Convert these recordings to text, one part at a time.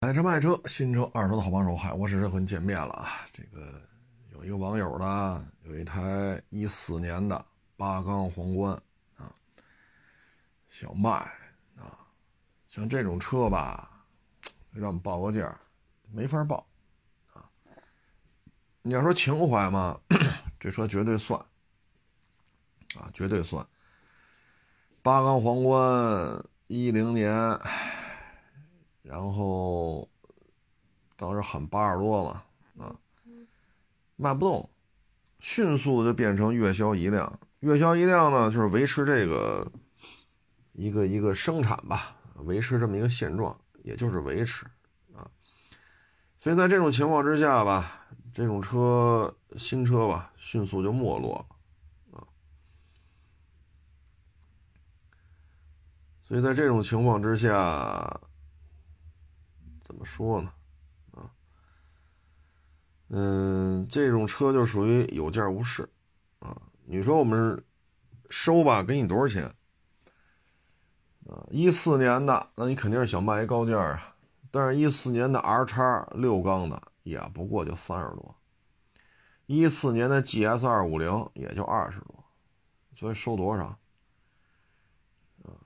买车卖车，新车二手的好帮手，嗨，我是和你见面了啊。这个有一个网友呢，有一台一四年的八缸皇冠啊，想卖啊。像这种车吧，让我们报个价，没法报啊。你要说情怀嘛，这车绝对算啊，绝对算。八缸皇冠，一零年。然后当时喊八十多嘛，啊，卖不动，迅速的就变成月销一辆。月销一辆呢，就是维持这个一个一个生产吧，维持这么一个现状，也就是维持啊。所以在这种情况之下吧，这种车新车吧，迅速就没落了啊。所以在这种情况之下。怎么说呢？啊，嗯，这种车就属于有价无市啊。你说我们收吧，给你多少钱？啊，一四年的，那你肯定是想卖一高价啊。但是，一四年的 R 叉六缸的也不过就三十多，一四年的 GS 二五零也就二十多，所以收多少？啊，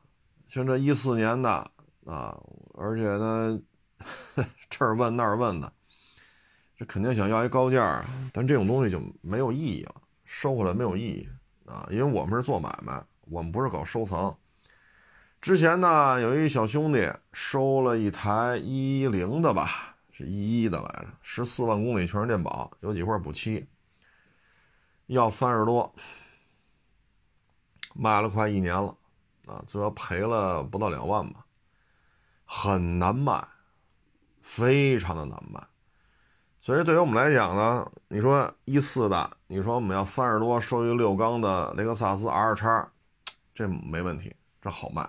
像这一四年的啊，而且呢。这儿问那儿问的，这肯定想要一高价，但这种东西就没有意义了，收回来没有意义啊！因为我们是做买卖，我们不是搞收藏。之前呢，有一小兄弟收了一台一零的吧，是一一的来着，十四万公里全是电保，有几块补漆，要三十多，卖了快一年了啊，最后赔了不到两万吧，很难卖。非常的难卖，所以对于我们来讲呢，你说一四的，你说我们要三十多收一六缸的雷克萨斯 R 叉，这没问题，这好卖。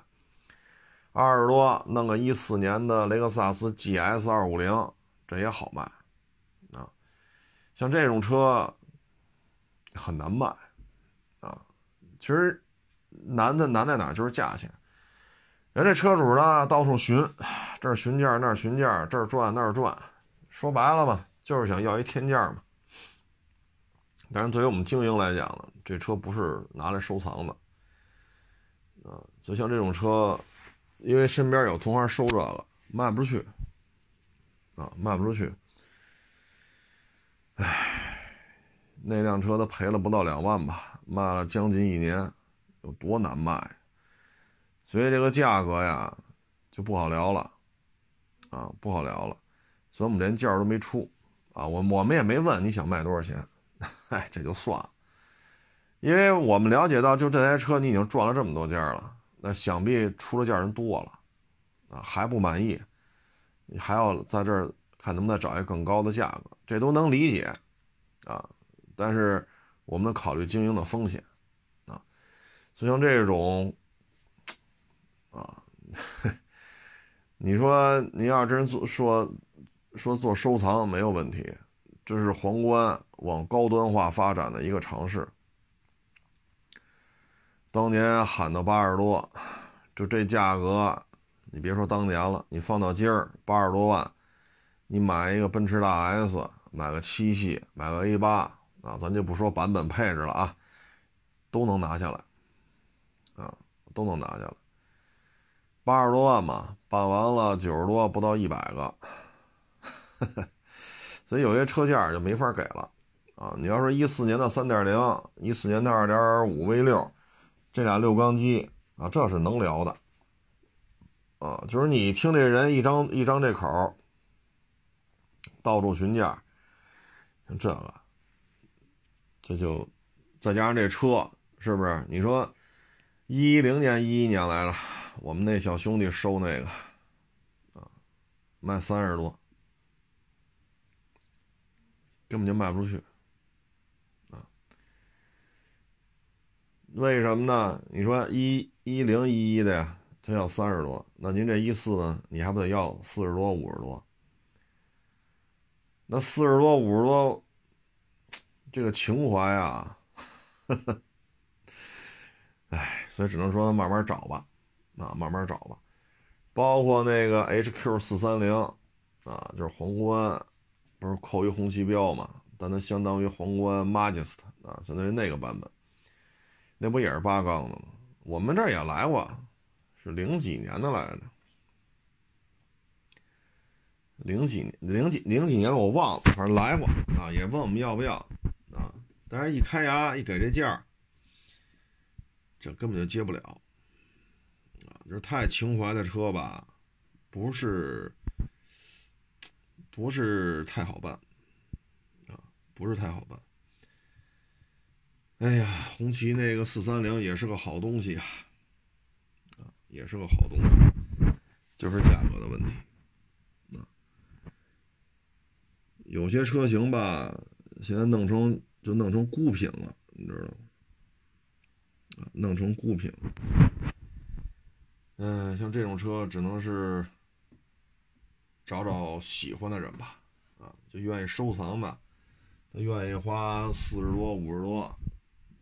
二十多弄个一四年的雷克萨斯 GS 二五零，这也好卖啊。像这种车很难卖啊。其实难的难在哪，就是价钱。人这车主呢，到处寻，这儿询价，那儿询价，这儿转那儿转，说白了吧，就是想要一天价嘛。但是对于我们经营来讲呢，这车不是拿来收藏的，啊，就像这种车，因为身边有同行收着了，卖不出去，啊，卖不出去。唉，那辆车他赔了不到两万吧，卖了将近一年，有多难卖？所以这个价格呀，就不好聊了，啊，不好聊了，所以我们连价都没出，啊，我我们也没问你想卖多少钱，哎，这就算了，因为我们了解到，就这台车你已经赚了这么多价了，那想必出的价人多了，啊，还不满意，你还要在这儿看能不能找一个更高的价格，这都能理解，啊，但是我们考虑经营的风险，啊，就像这种。啊，你说你要真做说说做收藏没有问题，这是皇冠往高端化发展的一个尝试。当年喊到八十多，就这价格，你别说当年了，你放到今儿八十多万，你买一个奔驰大 S，买个七系，买个 A 八啊，咱就不说版本配置了啊，都能拿下来，啊，都能拿下来。八十多万嘛，办完了九十多，不到一百个，所以有些车价就没法给了啊！你要说一四年的三点零，一四年的二点五 V 六，这俩六缸机啊，这是能聊的啊！就是你听这人一张一张这口，到处询价，像这个，这就再加上这车，是不是？你说一零年、一一年来了。我们那小兄弟收那个，啊，卖三十多，根本就卖不出去，啊，为什么呢？你说一一零一一的呀，他要三十多，那您这一四呢，你还不得要四十多、五十多？那四十多、五十多，这个情怀啊，哎，所以只能说慢慢找吧。啊，慢慢找吧，包括那个 HQ 四三零，啊，就是皇冠，不是扣一红旗标嘛？但它相当于皇冠 Majest，啊，相当于那个版本，那不也是八缸的吗？我们这儿也来过，是零几年的来着，零几零几零几年我忘了，反正来过啊，也问我们要不要啊，但是一开牙一给这价这根本就接不了，是太情怀的车吧，不是不是太好办啊，不是太好办。哎呀，红旗那个四三零也是个好东西啊，啊，也是个好东西，就是价格的问题。啊，有些车型吧，现在弄成就弄成孤品了，你知道吗？啊，弄成孤品。嗯，像这种车只能是找找喜欢的人吧，啊，就愿意收藏的，他愿意花四十多、五十多。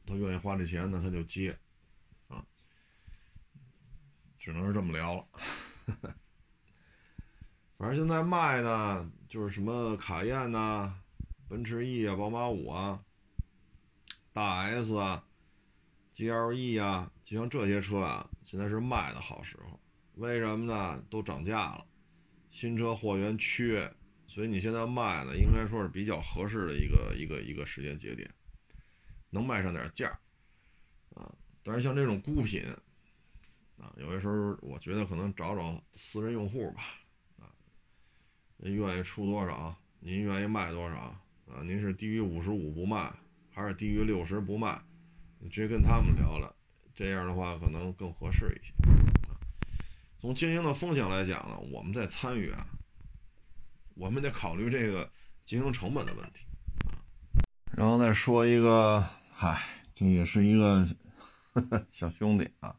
他愿意花这钱呢，他就接，啊，只能是这么聊了。反正现在卖呢，就是什么卡宴呐、奔驰 E 啊、宝马五啊、大 S 啊、GLE 啊，就像这些车啊，现在是卖的好时候。为什么呢？都涨价了，新车货源缺，所以你现在卖呢，应该说是比较合适的一个一个一个时间节点。能卖上点价啊！但是像这种孤品啊，有些时候我觉得可能找找私人用户吧，啊，愿意出多少，您愿意卖多少啊？您是低于五十五不卖，还是低于六十不卖？你直接跟他们聊聊，这样的话可能更合适一些。从经营的风险来讲呢，我们在参与啊，我们得考虑这个经营成本的问题，然后再说一个。嗨，这也是一个 小兄弟啊！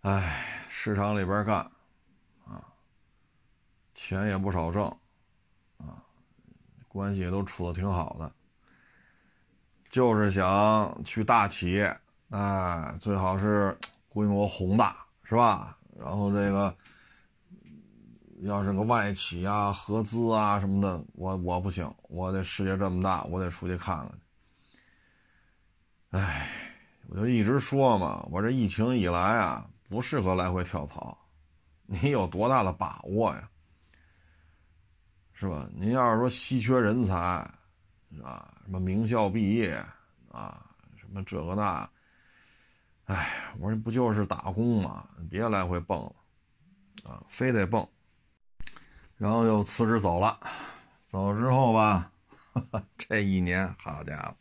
哎，市场里边干啊，钱也不少挣啊，关系也都处的挺好的，就是想去大企业，哎，最好是规模宏大，是吧？然后这个要是个外企啊、合资啊什么的，我我不行，我得世界这么大，我得出去看看。唉，我就一直说嘛，我这疫情以来啊，不适合来回跳槽。你有多大的把握呀？是吧？您要是说稀缺人才，啊，什么名校毕业啊，什么这个那，唉，我说不就是打工嘛，别来回蹦了，啊，非得蹦。然后又辞职走了，走之后吧，这一年，好家伙！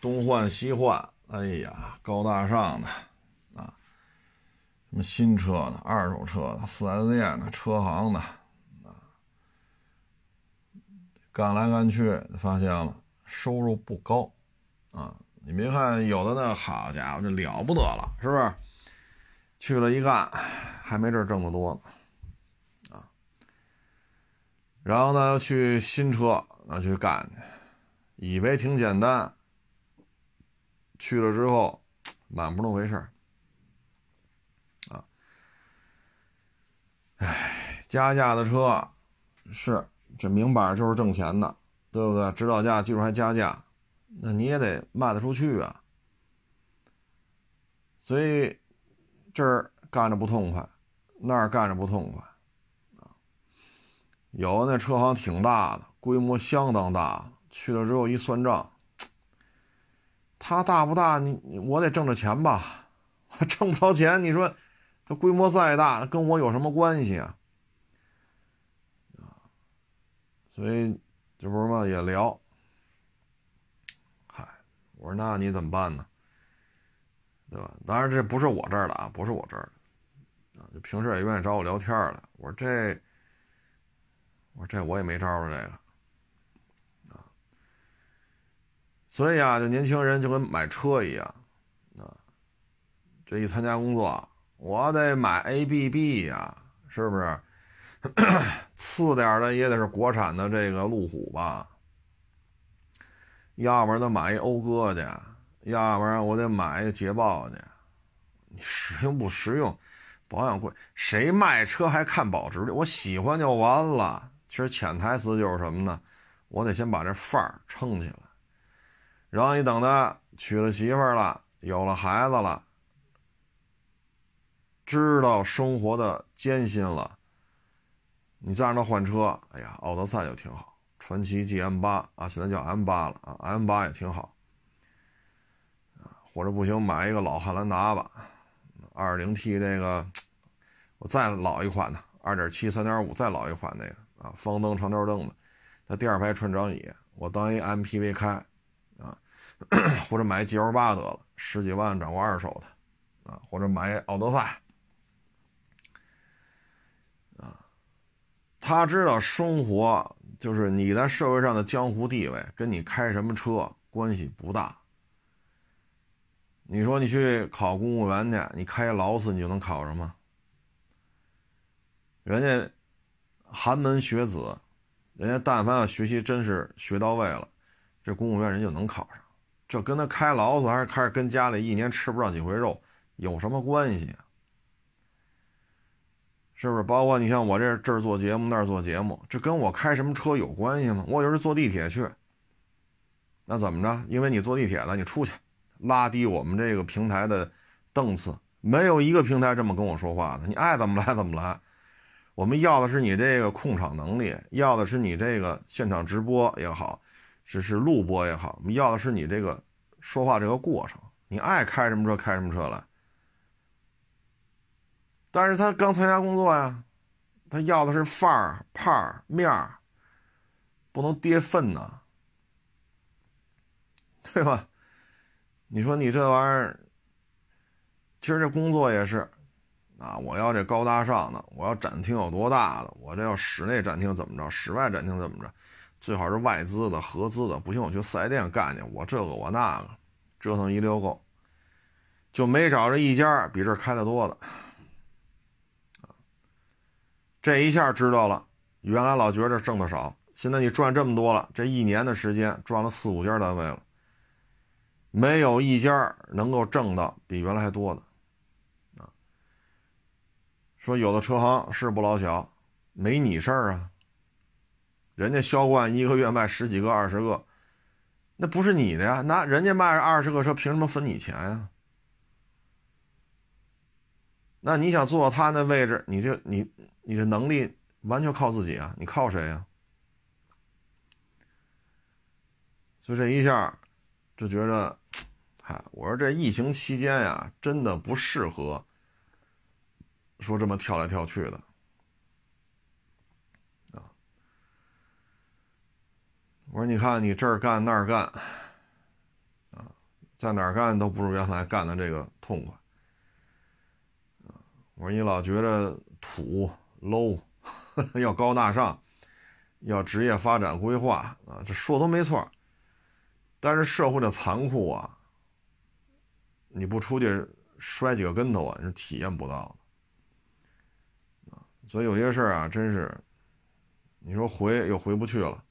东换西换，哎呀，高大上的啊，什么新车的、二手车的、四 S 店的、车行的啊，干来干去，发现了收入不高啊。你别看有的那好家伙，这了不得了，是不是？去了一干，还没这挣得多呢啊。然后呢，去新车那去干去，以为挺简单。去了之后，满不那回事儿，啊，哎，加价的车是这明摆着就是挣钱的，对不对？指导价、技术还加价，那你也得卖得出去啊。所以这儿干着不痛快，那儿干着不痛快，啊，有那车行挺大的，规模相当大，去了之后一算账。他大不大？你我得挣着钱吧，我挣不着钱。你说他规模再大，跟我有什么关系？啊，所以这不是嘛也聊。我说那你怎么办呢？对吧？当然这不是我这儿的啊，不是我这儿的啊，就平时也愿意找我聊天的。我说这，我说这我也没招儿这个啊。所以啊，这年轻人就跟买车一样，啊，这一参加工作，我得买 ABB 呀，是不是？次点的也得是国产的这个路虎吧，要不然得买一讴歌去，要不然我得买一捷豹去。你实用不实用，保养贵，谁卖车还看保值率？我喜欢就完了。其实潜台词就是什么呢？我得先把这范儿撑起来，然后你等他娶了媳妇了，有了孩子了，知道生活的艰辛了，你再让他换车，哎呀，奥德赛就挺好，传祺 GM 八啊，现在叫 M 八了啊，M 八也挺好。或者不行，买一个老汉兰达吧，二零 T 这个，我再老一款的，二点七、三点五再老一款那个啊，方灯长条灯的，它第二排穿长椅，我当一 MPV 开啊，或者买 GL 八得了，十几万掌握二手的啊，或者买奥德赛啊，他知道生活就是你在社会上的江湖地位，跟你开什么车关系不大。你说你去考公务员去，你开劳斯你就能考上吗？人家寒门学子，人家但凡要学习真是学到位了，这公务员人就能考上。这跟他开劳斯还是开跟家里一年吃不上几回肉有什么关系？是不是？包括你像我这这儿做节目那儿做节目，这跟我开什么车有关系吗？我就是坐地铁去，那怎么着？因为你坐地铁了，你出去。拉低我们这个平台的档次，没有一个平台这么跟我说话的。你爱怎么来怎么来，我们要的是你这个控场能力，要的是你这个现场直播也好，只是录播也好，我们要的是你这个说话这个过程。你爱开什么车开什么车来。但是他刚参加工作呀，他要的是范儿、派儿、面儿，不能跌份呐，对吧？你说你这玩意儿，其实这工作也是，啊，我要这高大上的，我要展厅有多大的，我这要室内展厅怎么着，室外展厅怎么着，最好是外资的、合资的，不行我去四 S 店干去，我这个我那个，折腾一溜够，就没找着一家比这开的多的，这一下知道了，原来老觉着挣的少，现在你赚这么多了，这一年的时间赚了四五家单位了。没有一家能够挣到比原来还多的，啊，说有的车行是不老小，没你事儿啊。人家销冠一个月卖十几个、二十个，那不是你的呀？那人家卖二十个车，凭什么分你钱呀？那你想坐他那位置，你就你你的能力完全靠自己啊？你靠谁呀？就这一下。就觉着，嗨，我说这疫情期间呀，真的不适合说这么跳来跳去的啊。我说你看你这儿干那儿干啊，在哪儿干都不如原来干的这个痛快。我说你老觉着土 low，要高大上，要职业发展规划啊，这说都没错。但是社会的残酷啊，你不出去摔几个跟头啊，你是体验不到的啊。所以有些事儿啊，真是，你说回又回不去了，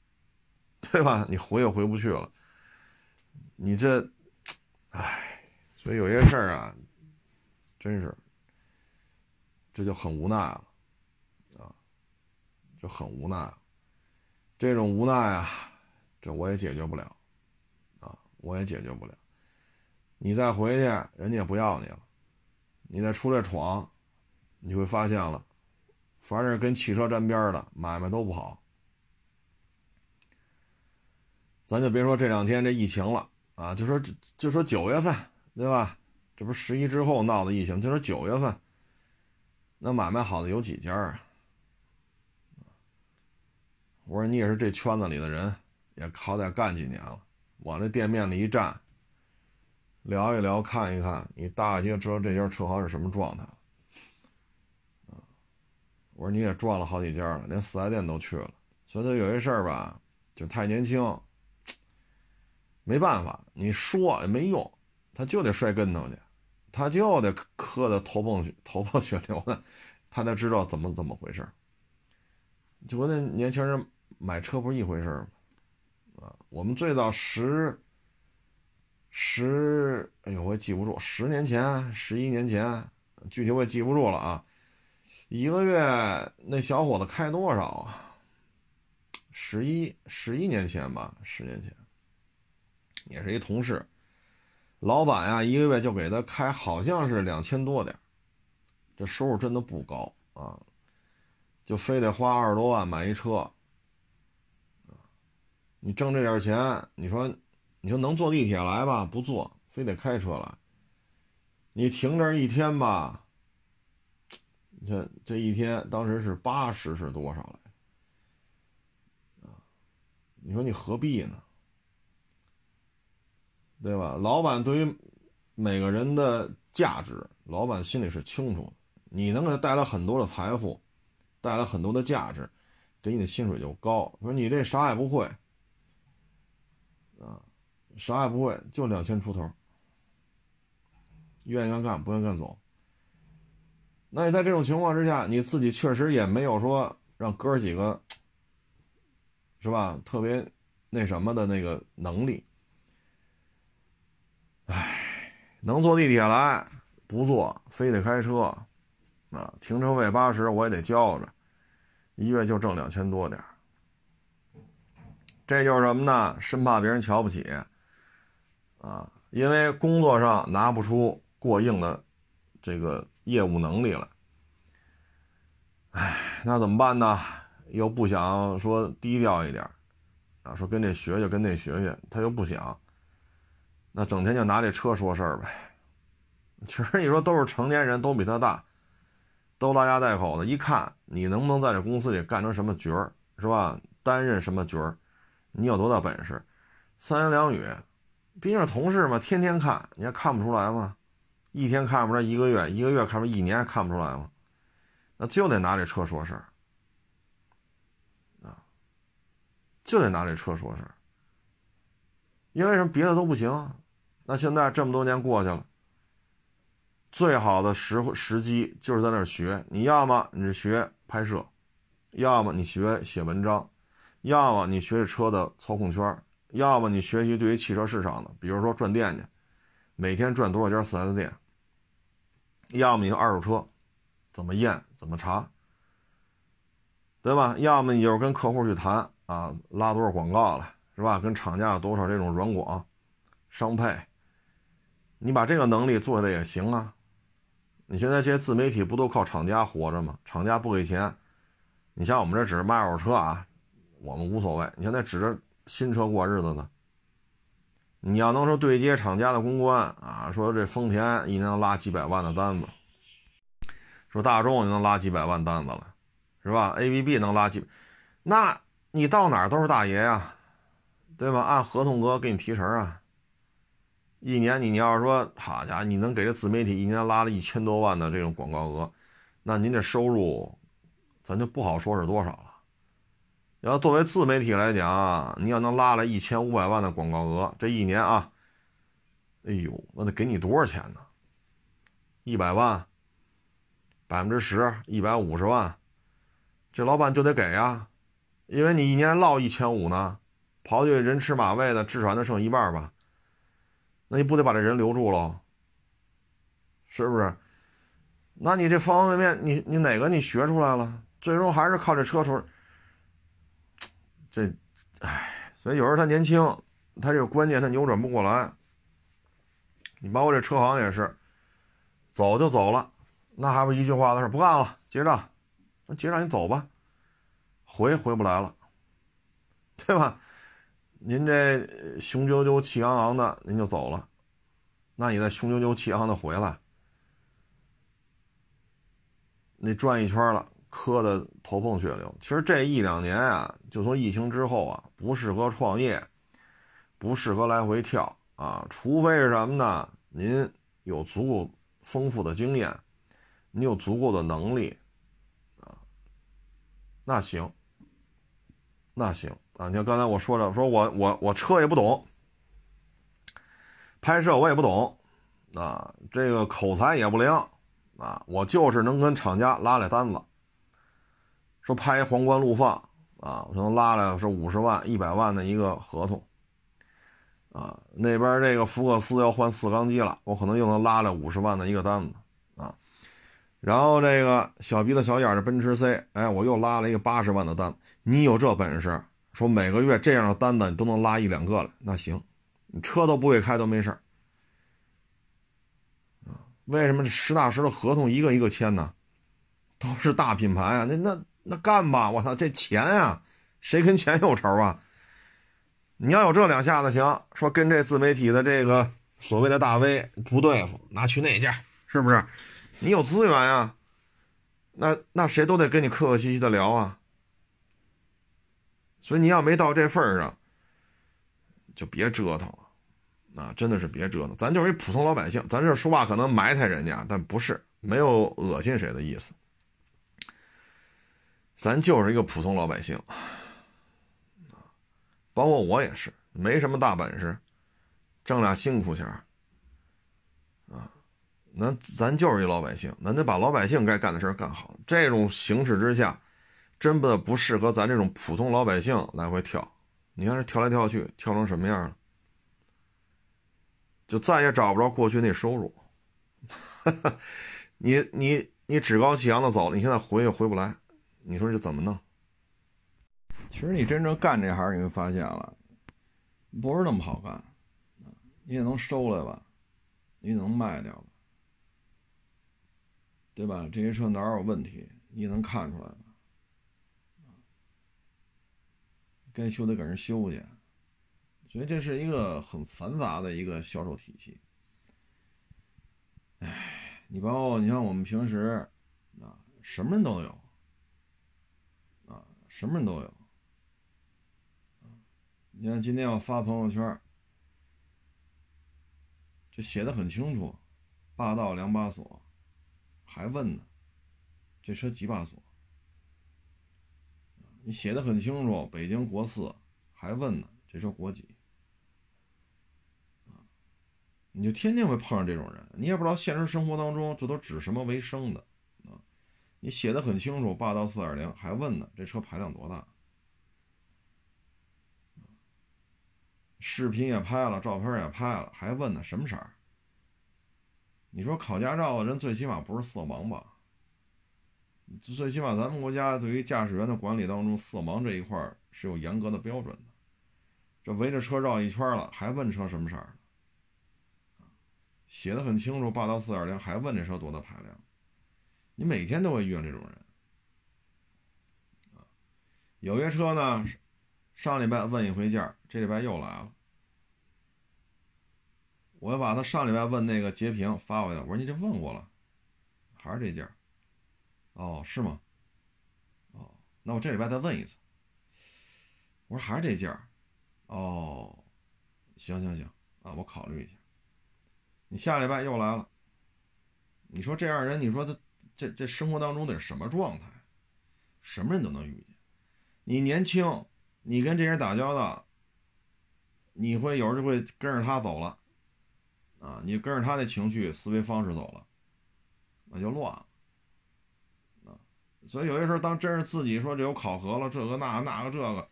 对吧？你回又回不去了，你这，唉，所以有些事儿啊，真是，这就很无奈了，就很无奈。这种无奈啊，这我也解决不了。啊我也解决不了，你再回去，人家也不要你了。你再出来闯，你会发现了，凡是跟汽车沾边的买卖都不好。咱就别说这两天这疫情了啊，就说就说九月份，对吧？这不十一之后闹的疫情，就说九月份，那买卖好的有几家啊？我说你也是这圈子里的人，也好歹干几年了。往这店面里一站，聊一聊，看一看，你大概就知道这家车行是什么状态。我说你也转了好几家了，连四 S 店都去了，所以他有些事儿吧，就太年轻，没办法，你说也没用，他就得摔跟头去，他就得磕的头破血头破血流的，他才知道怎么怎么回事就跟那年轻人买车不是一回事吗？啊我们最早十十，哎呦，我也记不住，十年前、十一年前，具体我也记不住了啊。一个月那小伙子开多少啊？十一十一年前吧，十年前，也是一同事。老板呀，一个月就给他开，好像是两千多点这收入真的不高啊，就非得花二十多万买一车。你挣这点钱，你说，你说能坐地铁来吧？不坐，非得开车来。你停这一天吧，这这一天当时是八十是多少来？你说你何必呢？对吧？老板对于每个人的价值，老板心里是清楚的。你能给他带来很多的财富，带来很多的价值，给你的薪水就高。说你这啥也不会，啊，啥也不会，就两千出头，愿意干干，不愿意干走。那你在这种情况之下，你自己确实也没有说让哥几个，是吧？特别那什么的那个能力。唉，能坐地铁来不坐，非得开车，啊，停车费八十我也得交着，一月就挣两千多点这就是什么呢？生怕别人瞧不起，啊，因为工作上拿不出过硬的这个业务能力来。唉，那怎么办呢？又不想说低调一点，啊，说跟这学学，跟那学学，他又不想。那整天就拿这车说事儿呗。其实你说都是成年人，都比他大，都拉家带口的。一看你能不能在这公司里干成什么角儿，是吧？担任什么角儿？你有多大本事？三言两语，毕竟是同事嘛，天天看，你还看不出来吗？一天看不出来，一个月，一个月看不出来，一年还看不出来吗？那就得拿这车说事儿啊，就得拿这车说事儿。因为什么？别的都不行。那现在这么多年过去了，最好的时时机就是在那儿学。你要么你学拍摄，要么你学写文章，要么你学车的操控圈，要么你学习对于汽车市场的，比如说转店去，每天转多少家四 S 店，要么你二手车怎么验怎么查，对吧？要么你就是跟客户去谈啊，拉多少广告了，是吧？跟厂家有多少这种软广商配。你把这个能力做下来也行啊！你现在这些自媒体不都靠厂家活着吗？厂家不给钱，你像我们这只是卖二手车啊，我们无所谓。你现在指着新车过日子呢，你要能说对接厂家的公关啊，说这丰田一年能拉几百万的单子，说大众也能拉几百万单子了，是吧？A B B 能拉几，那你到哪儿都是大爷呀，对吧？按合同额给你提成啊。一年你你要是说好家伙，你能给这自媒体一年拉了一千多万的这种广告额，那您这收入，咱就不好说是多少了。要作为自媒体来讲，你要能拉来一千五百万的广告额，这一年啊，哎呦，那得给你多少钱呢？一百万，百分之十，一百五十万，这老板就得给呀，因为你一年落一千五呢，刨去人吃马喂的，至少能剩一半吧。那你不得把这人留住喽？是不是？那你这方方面面，你你哪个你学出来了？最终还是靠这车手。这，唉，所以有时候他年轻，他这个观念他扭转不过来。你包括这车行也是，走就走了，那还不一句话的事，不干了，结账。那结账你走吧，回回不来了，对吧？您这雄赳赳气昂昂的，您就走了，那你再雄赳赳气昂昂的回来，那转一圈了，磕的头破血流。其实这一两年啊，就从疫情之后啊，不适合创业，不适合来回跳啊，除非是什么呢？您有足够丰富的经验，你有足够的能力啊，那行，那行。啊，你看刚才我说了，说我我我车也不懂，拍摄我也不懂，啊，这个口才也不灵，啊，我就是能跟厂家拉来单子，说拍皇冠陆放，啊，我能拉来是五十万、一百万的一个合同，啊，那边这个福克斯要换四缸机了，我可能又能拉来五十万的一个单子，啊，然后这个小鼻子小眼的奔驰 C，哎，我又拉了一个八十万的单。你有这本事，说每个月这样的单子你都能拉一两个来，那行，你车都不会开都没事儿。为什么实打实的合同一个一个签呢？都是大品牌啊，那那那干吧！我操，这钱呀，谁跟钱有仇啊？你要有这两下子行，说跟这自媒体的这个所谓的大 V 不对付，拿去那家，是不是？你有资源呀，那那谁都得跟你客客气气的聊啊。所以你要没到这份儿上，就别折腾了。啊，真的是别折腾，咱就是一普通老百姓，咱这说话可能埋汰人家，但不是没有恶心谁的意思，咱就是一个普通老百姓，啊包括我也是，没什么大本事，挣俩辛苦钱啊，那咱就是一老百姓，咱得把老百姓该干的事干好。这种形势之下，真的不适合咱这种普通老百姓来回跳，你看这跳来跳去，跳成什么样了？就再也找不着过去那收入，你你你趾高气扬的走了，你现在回也回不来，你说这怎么弄？其实你真正干这行，你会发现了，不是那么好干，你也能收来吧，你也能卖掉吧，对吧？这些车哪有问题，你也能看出来吧？该修得给人修去。所以这是一个很繁杂的一个销售体系。哎，你包括你像我们平时啊，什么人都有啊，什么人都有。你看今天我发朋友圈，这写的很清楚，霸道两把锁，还问呢，这车几把锁？你写的很清楚，北京国四，还问呢，这车国几？你就天天会碰上这种人，你也不知道现实生活当中这都指什么为生的啊？你写的很清楚，霸道四点零还问呢，这车排量多大？视频也拍了，照片也拍了，还问呢，什么色儿？你说考驾照的人最起码不是色盲吧？最起码咱们国家对于驾驶员的管理当中，色盲这一块是有严格的标准的。这围着车绕一圈了，还问车什么色儿？写的很清楚，霸道四点零还问这车多大排量？你每天都会遇上这种人有些车呢，上礼拜问一回价，这礼拜又来了。我把他上礼拜问那个截屏发过来，我说你这问过了，还是这价？哦，是吗？哦，那我这礼拜再问一次。我说还是这价？哦，行行行，啊，我考虑一下。你下礼拜又来了，你说这样人，你说他这这生活当中得什么状态？什么人都能遇见。你年轻，你跟这人打交道，你会有时候会跟着他走了，啊，你跟着他的情绪思维方式走了，那就乱了，所以有些时候当真是自己说这有考核了，这个那那个这个，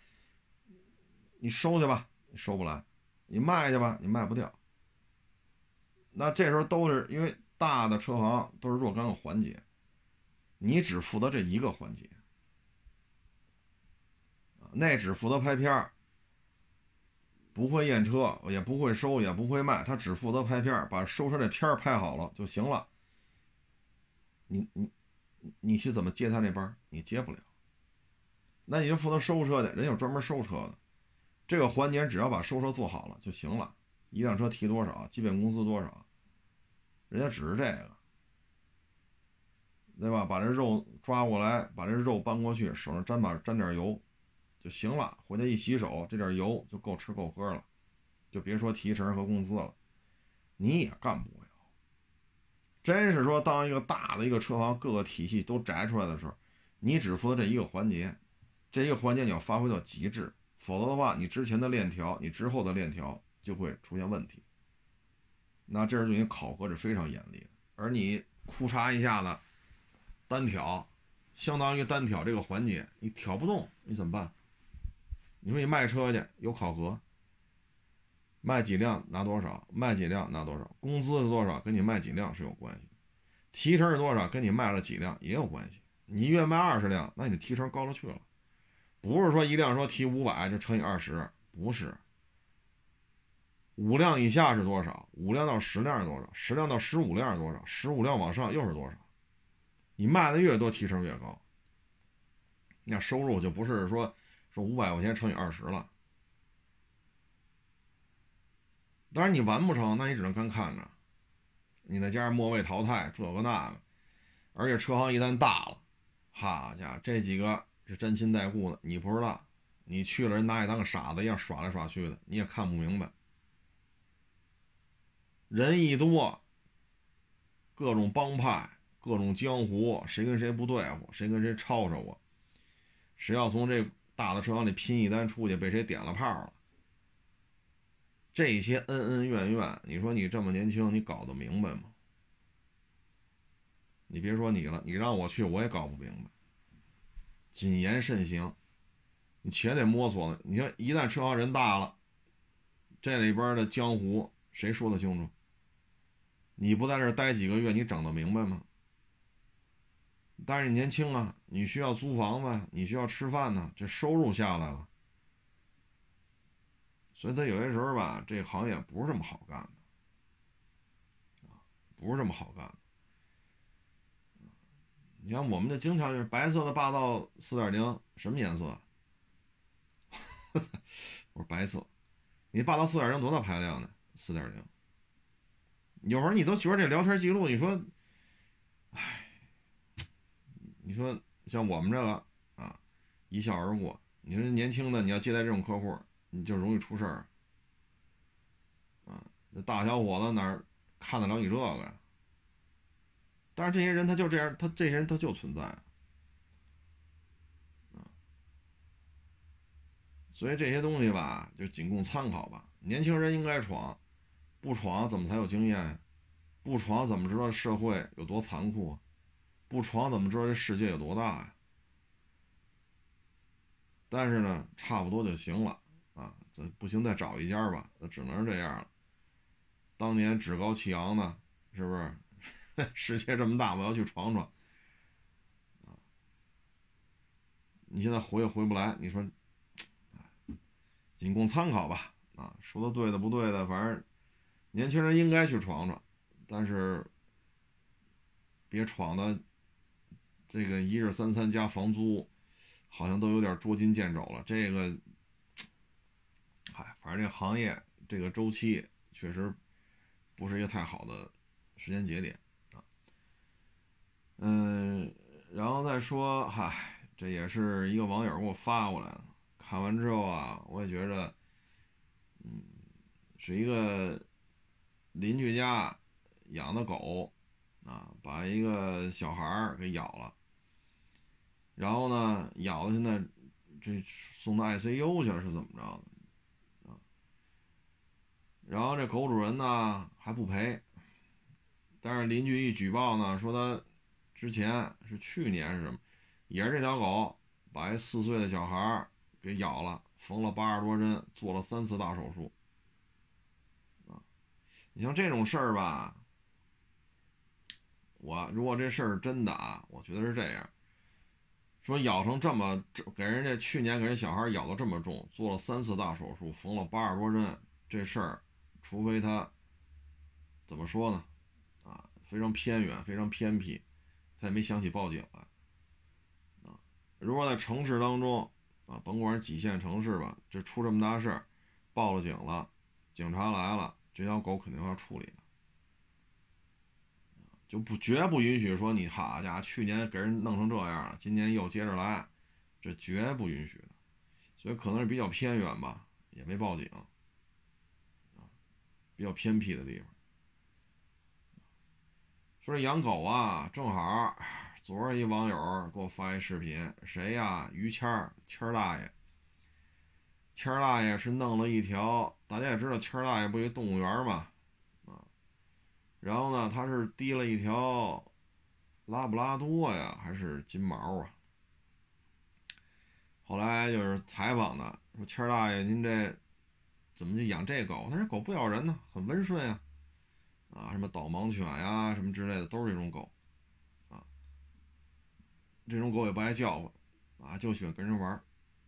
你收去吧，收不来；你卖去吧，你卖不掉。那这时候都是因为大的车行都是若干个环节，你只负责这一个环节，那只负责拍片儿，不会验车，也不会收，也不会卖，他只负责拍片儿，把收车这片儿拍好了就行了。你你你去怎么接他那班？你接不了。那你就负责收车的，人有专门收车的，这个环节只要把收车做好了就行了。一辆车提多少，基本工资多少，人家只是这个，对吧？把这肉抓过来，把这肉搬过去，手上沾把沾点油就行了。回家一洗手，这点油就够吃够喝了，就别说提成和工资了，你也干不了。真是说，当一个大的一个车行各个体系都摘出来的时候，你只负责这一个环节，这一个环节你要发挥到极致，否则的话，你之前的链条，你之后的链条。就会出现问题，那这是对你考核是非常严厉的。而你裤衩一下子单挑，相当于单挑这个环节，你挑不动，你怎么办？你说你卖车去有考核，卖几辆拿多少，卖几辆拿多少，工资是多少，跟你卖几辆是有关系。提成是多少，跟你卖了几辆也有关系。你月卖二十辆，那你提成高了去了。不是说一辆说提五百就乘以二十，不是。五辆以下是多少？五辆到十辆是多少？十辆到十五辆是多少？十五辆往上又是多少？你卖的越多，提成越高。那收入就不是说说五百块钱乘以二十了。当然你完不成，那你只能干看着。你再加上末位淘汰，这个那个，而且车行一旦大了，好家伙，这几个是真亲带故的，你不知道，你去了人拿你当个傻子一样耍来耍去的，你也看不明白。人一多，各种帮派，各种江湖，谁跟谁不对付，谁跟谁吵吵我，谁要从这大的车行里拼一单出去，被谁点了炮了。这些恩恩怨怨，你说你这么年轻，你搞得明白吗？你别说你了，你让我去，我也搞不明白。谨言慎行，你且得摸索呢。你说一旦车行人大了，这里边的江湖谁说得清楚？你不在这待几个月，你整得明白吗？但是你年轻啊，你需要租房子，你需要吃饭呢，这收入下来了。所以，他有些时候吧，这行业不是这么好干的，啊，不是这么好干的。你看，我们就经常就是白色的霸道四点零，什么颜色？我说白色。你霸道四点零多大排量呢？四点零。有时候你都觉得这聊天记录，你说，哎，你说像我们这个啊，一笑而过。你说年轻的，你要接待这种客户。你就容易出事儿，啊，那大小伙子哪儿看得了你这个呀？但是这些人他就这样，他这些人他就存在，啊，所以这些东西吧，就仅供参考吧。年轻人应该闯，不闯怎么才有经验？不闯怎么知道社会有多残酷？不闯怎么知道这世界有多大呀？但是呢，差不多就行了。啊，这不行，再找一家吧。那只能是这样了。当年趾高气扬的，是不是？世界这么大，我要去闯闯。啊，你现在回也回不来。你说，仅供参考吧。啊，说的对的不对的，反正年轻人应该去闯闯，但是别闯的这个一日三餐加房租，好像都有点捉襟见肘了。这个。嗨，反正这行业这个周期确实不是一个太好的时间节点啊。嗯，然后再说，嗨，这也是一个网友给我发过来的。看完之后啊，我也觉着，嗯，是一个邻居家养的狗啊，把一个小孩给咬了，然后呢，咬的现在这送到 ICU 去了，是怎么着的？然后这狗主人呢还不赔，但是邻居一举报呢，说他之前是去年是什么，也是这条狗把一四岁的小孩给咬了，缝了八十多针，做了三次大手术。啊，你像这种事儿吧，我如果这事儿真的啊，我觉得是这样，说咬成这么，给人家去年给人小孩咬的这么重，做了三次大手术，缝了八十多针，这事儿。除非他怎么说呢？啊，非常偏远，非常偏僻，他也没想起报警来。啊，如果在城市当中，啊，甭管几线城市吧，这出这么大事儿，报了警了，警察来了，这条狗肯定要处理的。就不绝不允许说你好家伙，去年给人弄成这样了，今年又接着来，这绝不允许的。所以可能是比较偏远吧，也没报警。比较偏僻的地方，说这养狗啊，正好昨儿一网友给我发一视频，谁呀？于谦儿，谦儿大爷。谦儿大爷是弄了一条，大家也知道，谦儿大爷不一动物园嘛，啊，然后呢，他是提了一条拉布拉多呀，还是金毛啊？后来就是采访的，说谦儿大爷，您这。怎么就养这狗？他说狗不咬人呢，很温顺呀，啊，什么导盲犬呀，什么之类的，都是这种狗。啊这种狗也不爱叫唤，啊，就喜欢跟人玩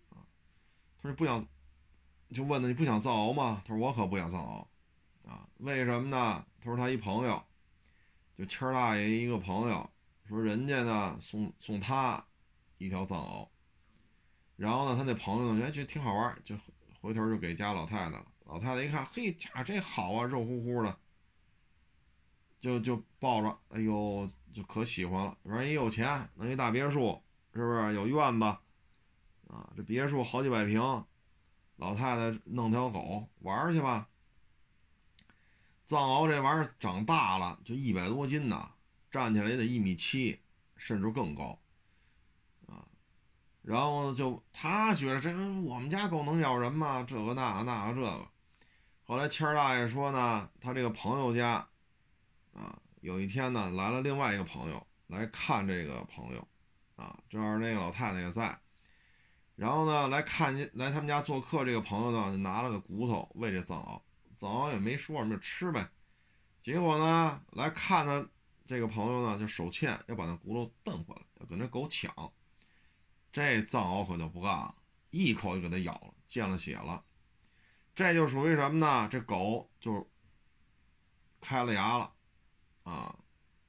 啊。他说不想，就问他你不想藏獒吗？他说我可不想藏獒，啊，为什么呢？他说他一朋友，就谦大爷一个朋友，说人家呢送送他一条藏獒，然后呢他那朋友呢觉得挺好玩，就回头就给家老太太了。老太太一看，嘿，家这好啊，肉乎乎的，就就抱着，哎呦，就可喜欢了。反正也有钱，弄一大别墅，是不是有院子？啊，这别墅好几百平，老太太弄条狗玩去吧。藏獒这玩意儿长大了就一百多斤呐，站起来也得一米七，甚至更高，然后呢就他觉得这我们家狗能咬人吗？这个那那个这个。后来谦儿大爷说呢，他这个朋友家，啊，有一天呢来了另外一个朋友来看这个朋友，啊，正好那个老太太也在，然后呢来看来他们家做客这个朋友呢，就拿了个骨头喂这藏獒，藏獒也没说什么就吃呗，结果呢来看他这个朋友呢就手欠要把那骨头蹬回来，要跟那狗抢，这藏獒可就不干了，一口就给它咬了，见了血了。这就属于什么呢？这狗就开了牙了，啊，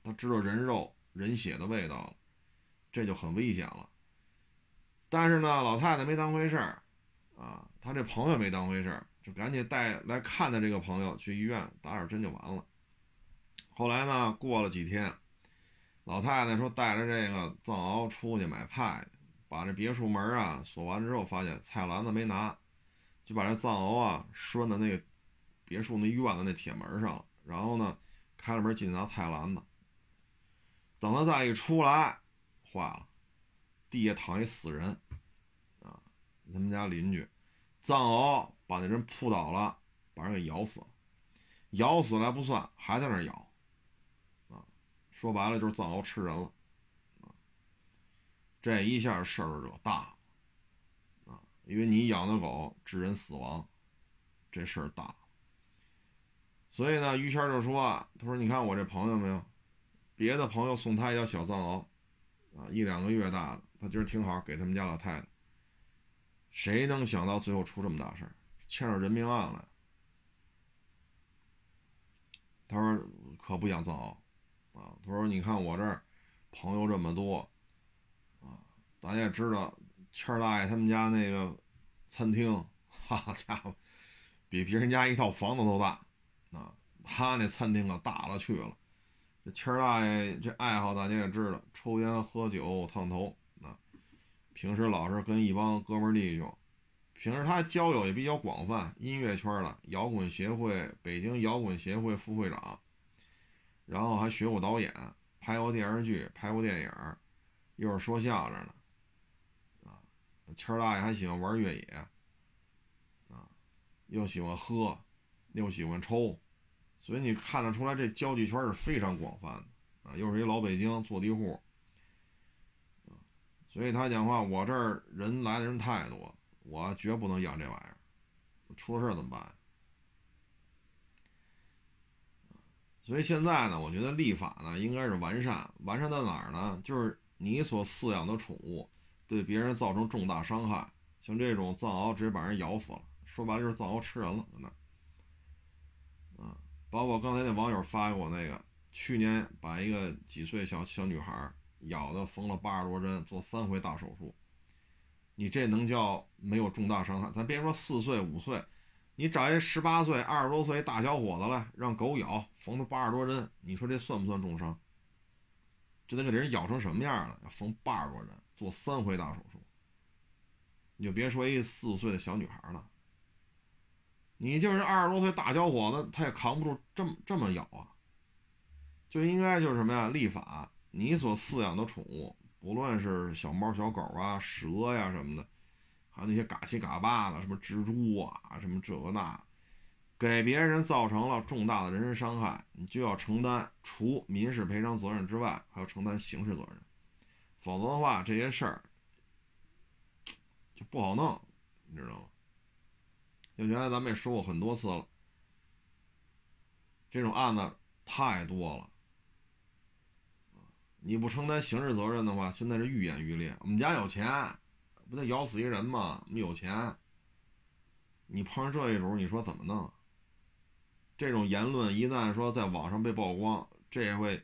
它知道人肉、人血的味道了，这就很危险了。但是呢，老太太没当回事儿，啊，她这朋友没当回事儿，就赶紧带来看的这个朋友去医院打点针就完了。后来呢，过了几天，老太太说带着这个藏獒出去买菜，把这别墅门啊锁完之后，发现菜篮子没拿。就把这藏獒啊拴在那个别墅那院子那铁门上了，然后呢，开了门进拿菜篮子。等他再一出来，坏了，地下躺一死人，啊，他们家邻居，藏獒把那人扑倒了，把人给咬死了，咬死了还不算，还在那咬，啊，说白了就是藏獒吃人了，这一下事儿惹大。了。因为你养的狗致人死亡，这事儿大。所以呢，于谦就说啊：“他说，你看我这朋友没有，别的朋友送他一条小藏獒，啊，一两个月大的，他觉得挺好，给他们家老太太。谁能想到最后出这么大事儿，牵上人命案了？他说可不养藏獒，啊，他说你看我这儿朋友这么多，大家也知道。”谦大爷他们家那个餐厅，好家伙，比别人家一套房子都大，啊，他那餐厅可大了去了。这谦大爷这爱好大家也知道，抽烟喝酒烫头，啊，平时老是跟一帮哥们弟兄，平时他交友也比较广泛，音乐圈的摇滚协会，北京摇滚协会副会长，然后还学过导演，拍过电视剧，拍过电影，又是说相声的。谦大爷还喜欢玩越野，啊，又喜欢喝，又喜欢抽，所以你看得出来，这交际圈是非常广泛的，啊，又是一老北京坐地户，啊，所以他讲话，我这儿人来的人太多，我绝不能养这玩意儿，出了事怎么办？所以现在呢，我觉得立法呢应该是完善，完善在哪儿呢？就是你所饲养的宠物。对别人造成重大伤害，像这种藏獒直接把人咬死了，说白了就是藏獒吃人了，在那。啊，包括刚才那网友发给我那个，去年把一个几岁小小女孩咬的缝了八十多针，做三回大手术。你这能叫没有重大伤害？咱别说四岁五岁，你找一十八岁、二十多岁大小伙子来让狗咬，缝了八十多针，你说这算不算重伤？这得给人咬成什么样了？要缝八十多针。做三回大手术，你就别说一四岁的小女孩了，你就是二十多岁大小伙子，他也扛不住这么这么咬啊。就应该就是什么呀？立法，你所饲养的宠物，不论是小猫、小狗啊、蛇呀什么的，还有那些嘎七嘎八的，什么蜘蛛啊，什么这个那，给别人造成了重大的人身伤害，你就要承担除民事赔偿责任之外，还要承担刑事责任。否则的话，这些事儿就不好弄，你知道吗？就原来咱们也说过很多次了，这种案子太多了，你不承担刑事责任的话，现在是愈演愈烈。我们家有钱，不得咬死一人吗？我们有钱，你碰上这一主，你说怎么弄？这种言论一旦说在网上被曝光，这也会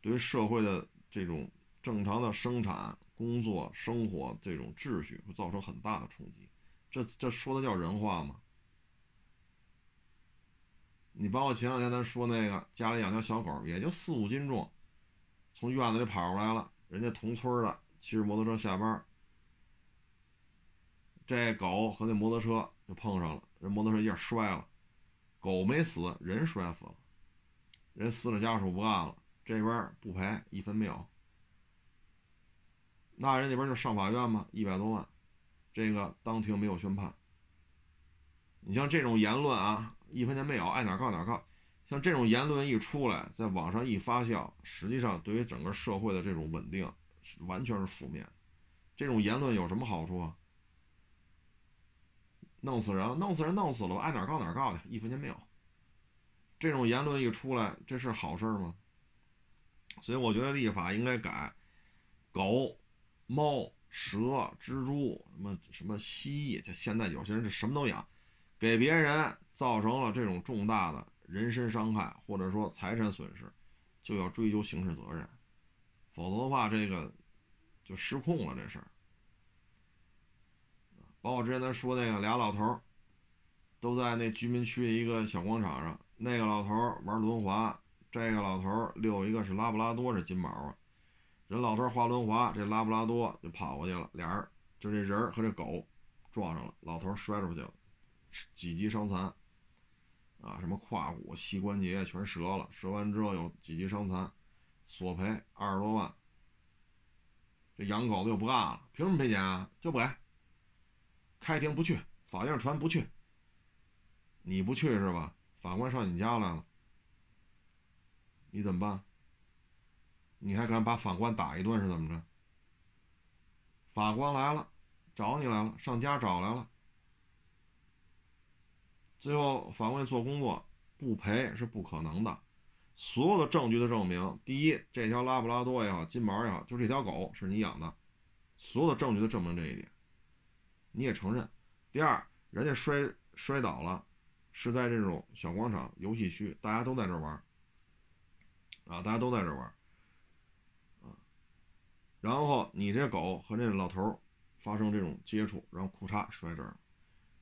对社会的这种正常的生产、工作、生活这种秩序会造成很大的冲击。这这说的叫人话吗？你包括前两天咱说那个家里养条小狗，也就四五斤重，从院子里跑出来了，人家同村的骑着摩托车下班，这狗和那摩托车就碰上了，人摩托车一下摔了，狗没死，人摔死了，人死者家属不干了，这边不赔一分没有，那人那边就上法院嘛，一百多万，这个当庭没有宣判。你像这种言论啊。一分钱没有，爱哪告哪告。像这种言论一出来，在网上一发酵，实际上对于整个社会的这种稳定，完全是负面。这种言论有什么好处啊？弄死人了，弄死人，弄死了吧，爱哪告哪告去，一分钱没有。这种言论一出来，这是好事吗？所以我觉得立法应该改，狗、猫、蛇、蜘蛛，什么什么蜥蜴，就现在有些人是什么都养。给别人造成了这种重大的人身伤害，或者说财产损失，就要追究刑事责任，否则的话，这个就失控了。这事儿，包括之前咱说那个俩老头儿，都在那居民区的一个小广场上，那个老头儿玩轮滑，这个老头儿遛一个是拉布拉多是金毛啊，人老头儿滑轮滑，这拉布拉多就跑过去了，俩人就这人和这狗撞上了，老头儿摔出去了。几级伤残，啊，什么胯骨、膝关节全折了，折完之后有几级伤残，索赔二十多万。这养狗的又不干了，凭什么赔钱啊？就不给。开庭不去，法院传不去。你不去是吧？法官上你家来了，你怎么办？你还敢把法官打一顿是怎么着？法官来了，找你来了，上家找来了。最后，法官做工作，不赔是不可能的。所有的证据都证明：第一，这条拉布拉多也好，金毛也好，就这条狗是你养的，所有的证据都证明这一点，你也承认。第二，人家摔摔倒了，是在这种小广场、游戏区，大家都在这玩啊，大家都在这玩。然后你这狗和这老头发生这种接触，然后裤衩摔这儿，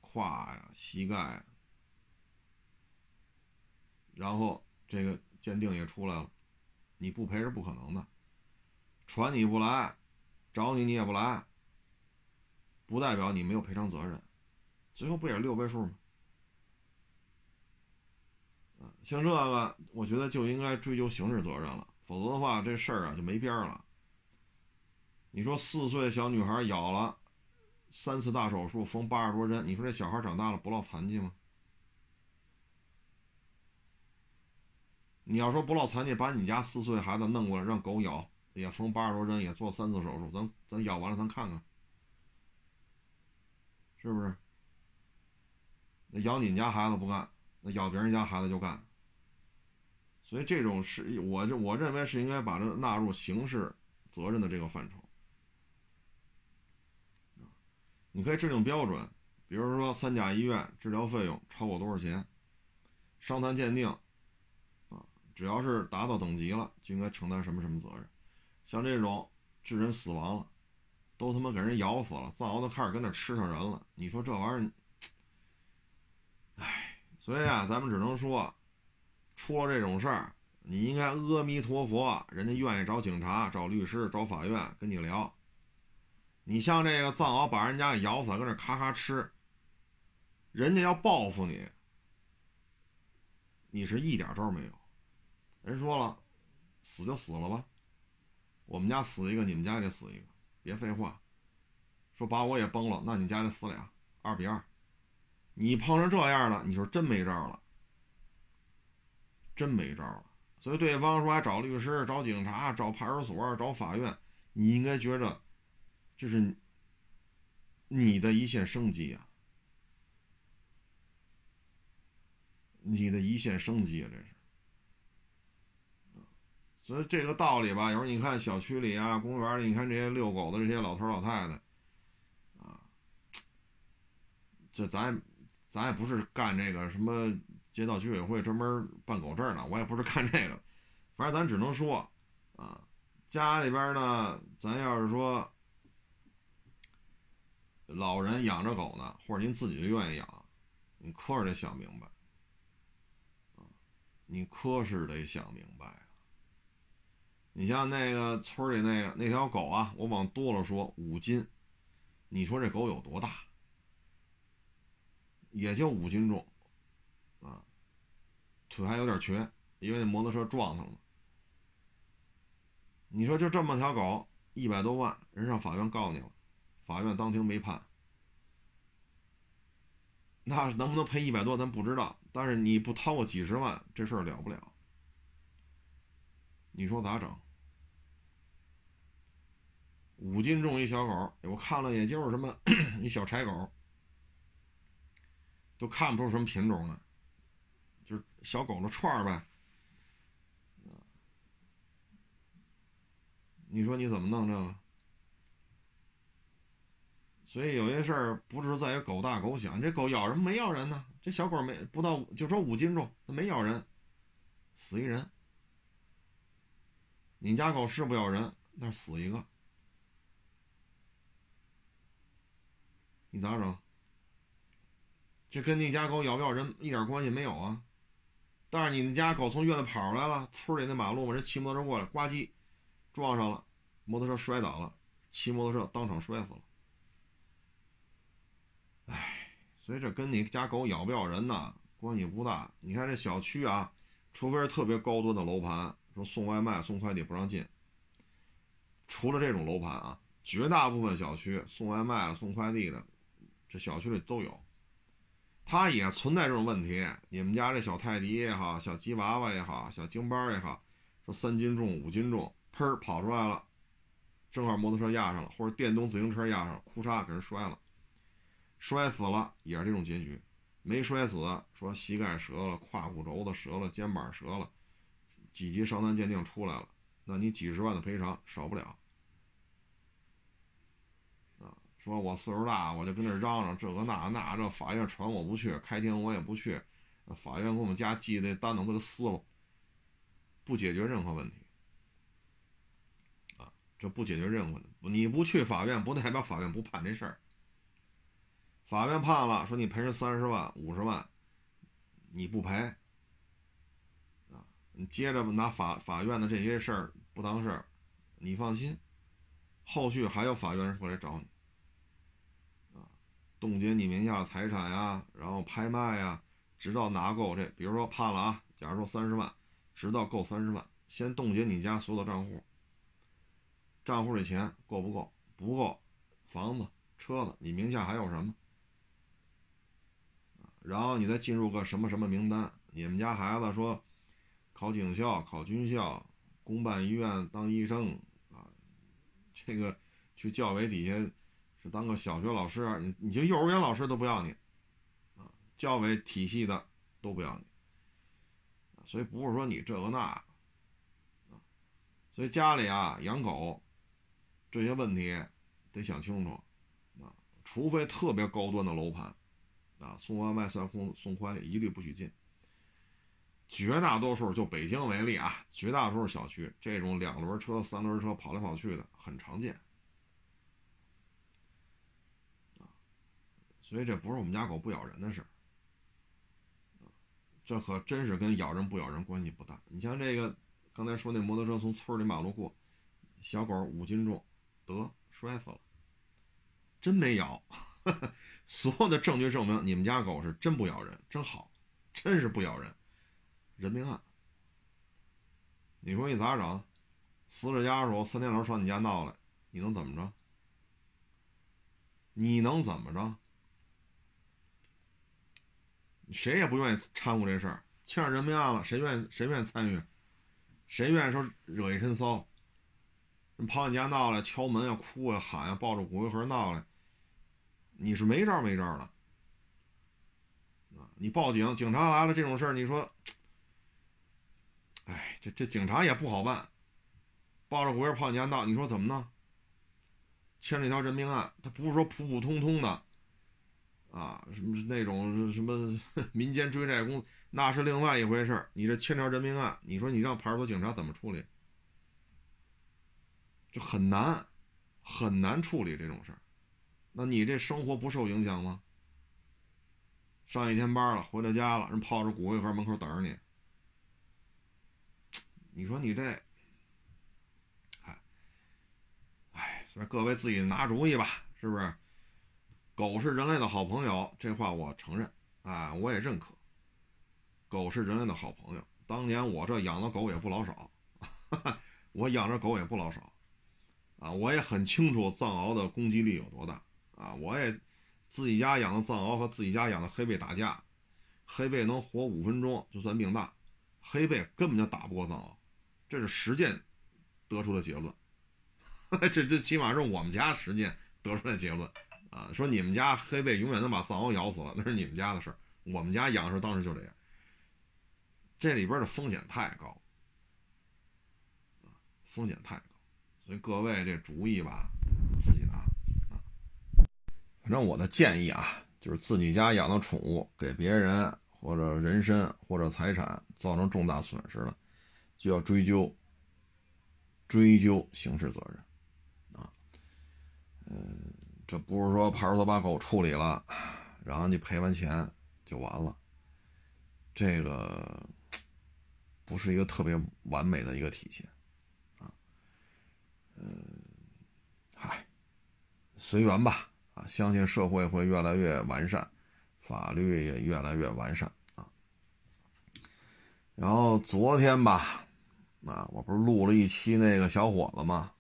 胯呀、膝盖呀。然后这个鉴定也出来了，你不赔是不可能的，传你不来，找你你也不来，不代表你没有赔偿责任，最后不也是六位数吗？像这个我觉得就应该追究刑事责任了，否则的话这事儿啊就没边儿了。你说四岁小女孩咬了三次大手术，缝八十多针，你说这小孩长大了不落残疾吗？你要说不落残疾，把你家四岁孩子弄过来让狗咬，也缝八十多针，也做三次手术，咱咱咬完了咱看看，是不是？那咬你家孩子不干，那咬别人家孩子就干。所以这种是，我就我认为是应该把它纳入刑事责任的这个范畴。你可以制定标准，比如说三甲医院治疗费用超过多少钱，伤残鉴定。啊只要是达到等级了，就应该承担什么什么责任。像这种致人死亡了，都他妈给人咬死了，藏獒都开始跟那吃上人了。你说这玩意儿，唉，所以啊，咱们只能说，出了这种事儿，你应该阿弥陀佛，人家愿意找警察、找律师、找法院跟你聊。你像这个藏獒把人家给咬死，跟那咔咔吃，人家要报复你，你是一点招没有。人说了，死就死了吧，我们家死一个，你们家也得死一个，别废话。说把我也崩了，那你家就死俩，二比二。你碰上这样的，你说真没招了，真没招了。所以对方说还找律师、找警察、找派出所、找法院，你应该觉着这是你的一线生机啊，你的一线生机啊，这是。所以这个道理吧，有时候你看小区里啊、公园里，你看这些遛狗的这些老头老太太，啊，这咱咱也不是干这个什么街道居委会专门办狗证的，我也不是干这个，反正咱只能说，啊，家里边呢，咱要是说老人养着狗呢，或者您自己就愿意养，你可是得想明白，啊，你可是得想明白。你像那个村里那个那条狗啊，我往多了说五斤，你说这狗有多大？也就五斤重，啊，腿还有点瘸，因为那摩托车撞上了。你说就这么条狗，一百多万，人上法院告你了，法院当庭没判，那能不能赔一百多咱不知道，但是你不掏个几十万，这事儿了不了。你说咋整？五斤重一小狗，我看了也就是什么 一小柴狗，都看不出什么品种来，就是小狗的串儿呗。你说你怎么弄这个？所以有些事儿不是在于狗大狗小，这狗咬人没咬人呢？这小狗没不到，就说五斤重，它没咬人，死一人。你家狗是不咬人，那死一个。你咋整？这跟你家狗咬不咬人一点关系没有啊！但是你那家狗从院子跑出来了，村里那马路嘛，人骑摩托车过来，呱唧撞上了，摩托车摔倒了，骑摩托车当场摔死了。唉，所以这跟你家狗咬不咬人呢关系不大。你看这小区啊，除非是特别高端的楼盘，说送外卖、送快递不让进。除了这种楼盘啊，绝大部分小区送外卖、送快递的。这小区里都有，它也存在这种问题。你们家这小泰迪也好，小吉娃娃也好，小京巴也好，说三斤重、五斤重，砰跑出来了，正好摩托车压上了，或者电动自行车压上，哭嚓给人摔了，摔死了也是这种结局。没摔死，说膝盖折了，胯骨轴子折了，肩膀折了，几级伤残鉴定出来了，那你几十万的赔偿少不了。说我岁数大，我就跟那嚷嚷这个那那这法院传我不去，开庭我也不去，法院给我们家寄的单子我给撕了，不解决任何问题，啊，这不解决任何的，你不去法院不代表法院不判这事儿，法院判了说你赔人三十万五十万，你不赔，啊，你接着拿法法院的这些事儿不当事儿，你放心，后续还有法院人过来找你。啊冻结你名下的财产呀，然后拍卖呀，直到拿够这，比如说判了啊，假如说三十万，直到够三十万，先冻结你家所有的账户，账户里钱够不够？不够，房子、车子，你名下还有什么？然后你再进入个什么什么名单？你们家孩子说考警校、考军校、公办医院当医生啊，这个去教委底下。是当个小学老师，你你就幼儿园老师都不要你，啊，教委体系的都不要你，所以不是说你这个那，啊，所以家里啊养狗，这些问题得想清楚，啊，除非特别高端的楼盘，啊，送外卖、送送送快递一律不许进。绝大多数就北京为例啊，绝大多数小区这种两轮车、三轮车跑来跑去的很常见。所以这不是我们家狗不咬人的事儿，这可真是跟咬人不咬人关系不大。你像这个刚才说那摩托车从村里马路过，小狗五斤重，得摔死了，真没咬。所有的证据证明你们家狗是真不咬人，真好，真是不咬人，人命案。你说你咋整？死者家属三天两头上你家闹来，你能怎么着？你能怎么着？谁也不愿意掺和这事儿，欠上人命案了，谁愿意谁愿意参与？谁愿意说惹一身骚？跑你家闹来，敲门呀、哭呀、喊呀，抱着骨灰盒闹来，你是没招没招了啊！你报警，警察来了，这种事儿，你说，哎，这这警察也不好办抱着骨灰跑你家闹，你说怎么弄？牵了一条人命案，他不是说普普通通的，啊，什么那种什么民间追债公，那是另外一回事你这牵条人命案，你说你让派出所警察怎么处理？就很难，很难处理这种事儿。那你这生活不受影响吗？上一天班了，回到家了，人泡着骨灰盒门口等着你。你说你这，哎，哎，所以各位自己拿主意吧，是不是？狗是人类的好朋友，这话我承认，啊，我也认可。狗是人类的好朋友，当年我这养的狗也不老少，我养着狗也不老少，啊，我也很清楚藏獒的攻击力有多大，啊，我也自己家养的藏獒和自己家养的黑背打架，黑背能活五分钟就算命大，黑背根本就打不过藏獒。这是实践得出的结论，这这起码是我们家实践得出的结论啊！说你们家黑背永远能把藏獒咬死了，那是你们家的事儿。我们家养的时候当时就这样，这里边的风险太高风险太高，所以各位这主意吧，反正我的建议啊，就是自己家养的宠物给别人或者人身或者财产造成重大损失了。就要追究，追究刑事责任，啊，嗯，这不是说派出所把狗处理了，然后你赔完钱就完了，这个不是一个特别完美的一个体现，啊，嗯，嗨，随缘吧，相信社会会越来越完善，法律也越来越完善，啊，然后昨天吧。啊，我不是录了一期那个小伙子吗？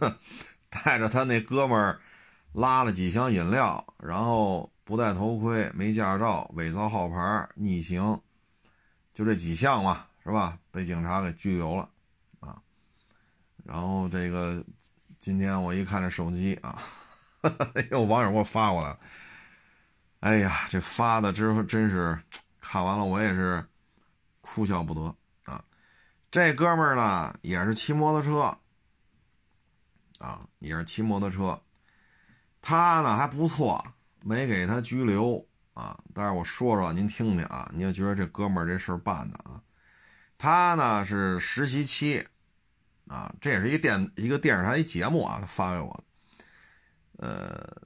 带着他那哥们儿拉了几箱饮料，然后不戴头盔、没驾照、伪造号牌、逆行，就这几项嘛，是吧？被警察给拘留了啊。然后这个今天我一看这手机啊，有网友给我发过来了。哎呀，这发的之后真是看完了我也是哭笑不得啊。这哥们儿呢，也是骑摩托车，啊，也是骑摩托车。他呢还不错，没给他拘留啊。但是我说说，您听听啊，你要觉得这哥们儿这事儿办的啊，他呢是实习期，啊，这也是一电一个电视台一节目啊，他发给我的，呃，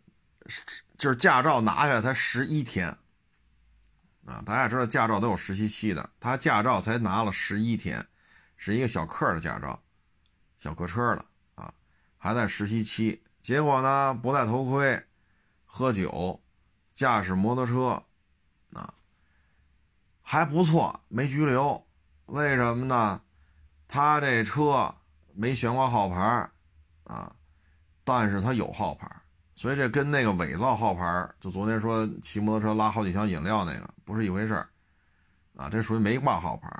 就是驾照拿下来才十一天，啊，大家知道驾照都有实习期的，他驾照才拿了十一天。是一个小客的驾照，小客车的啊，还在实习期。结果呢，不戴头盔，喝酒，驾驶摩托车，啊，还不错，没拘留。为什么呢？他这车没悬挂号牌啊，但是他有号牌，所以这跟那个伪造号牌，就昨天说骑摩托车拉好几箱饮料那个不是一回事啊，这属于没挂号牌。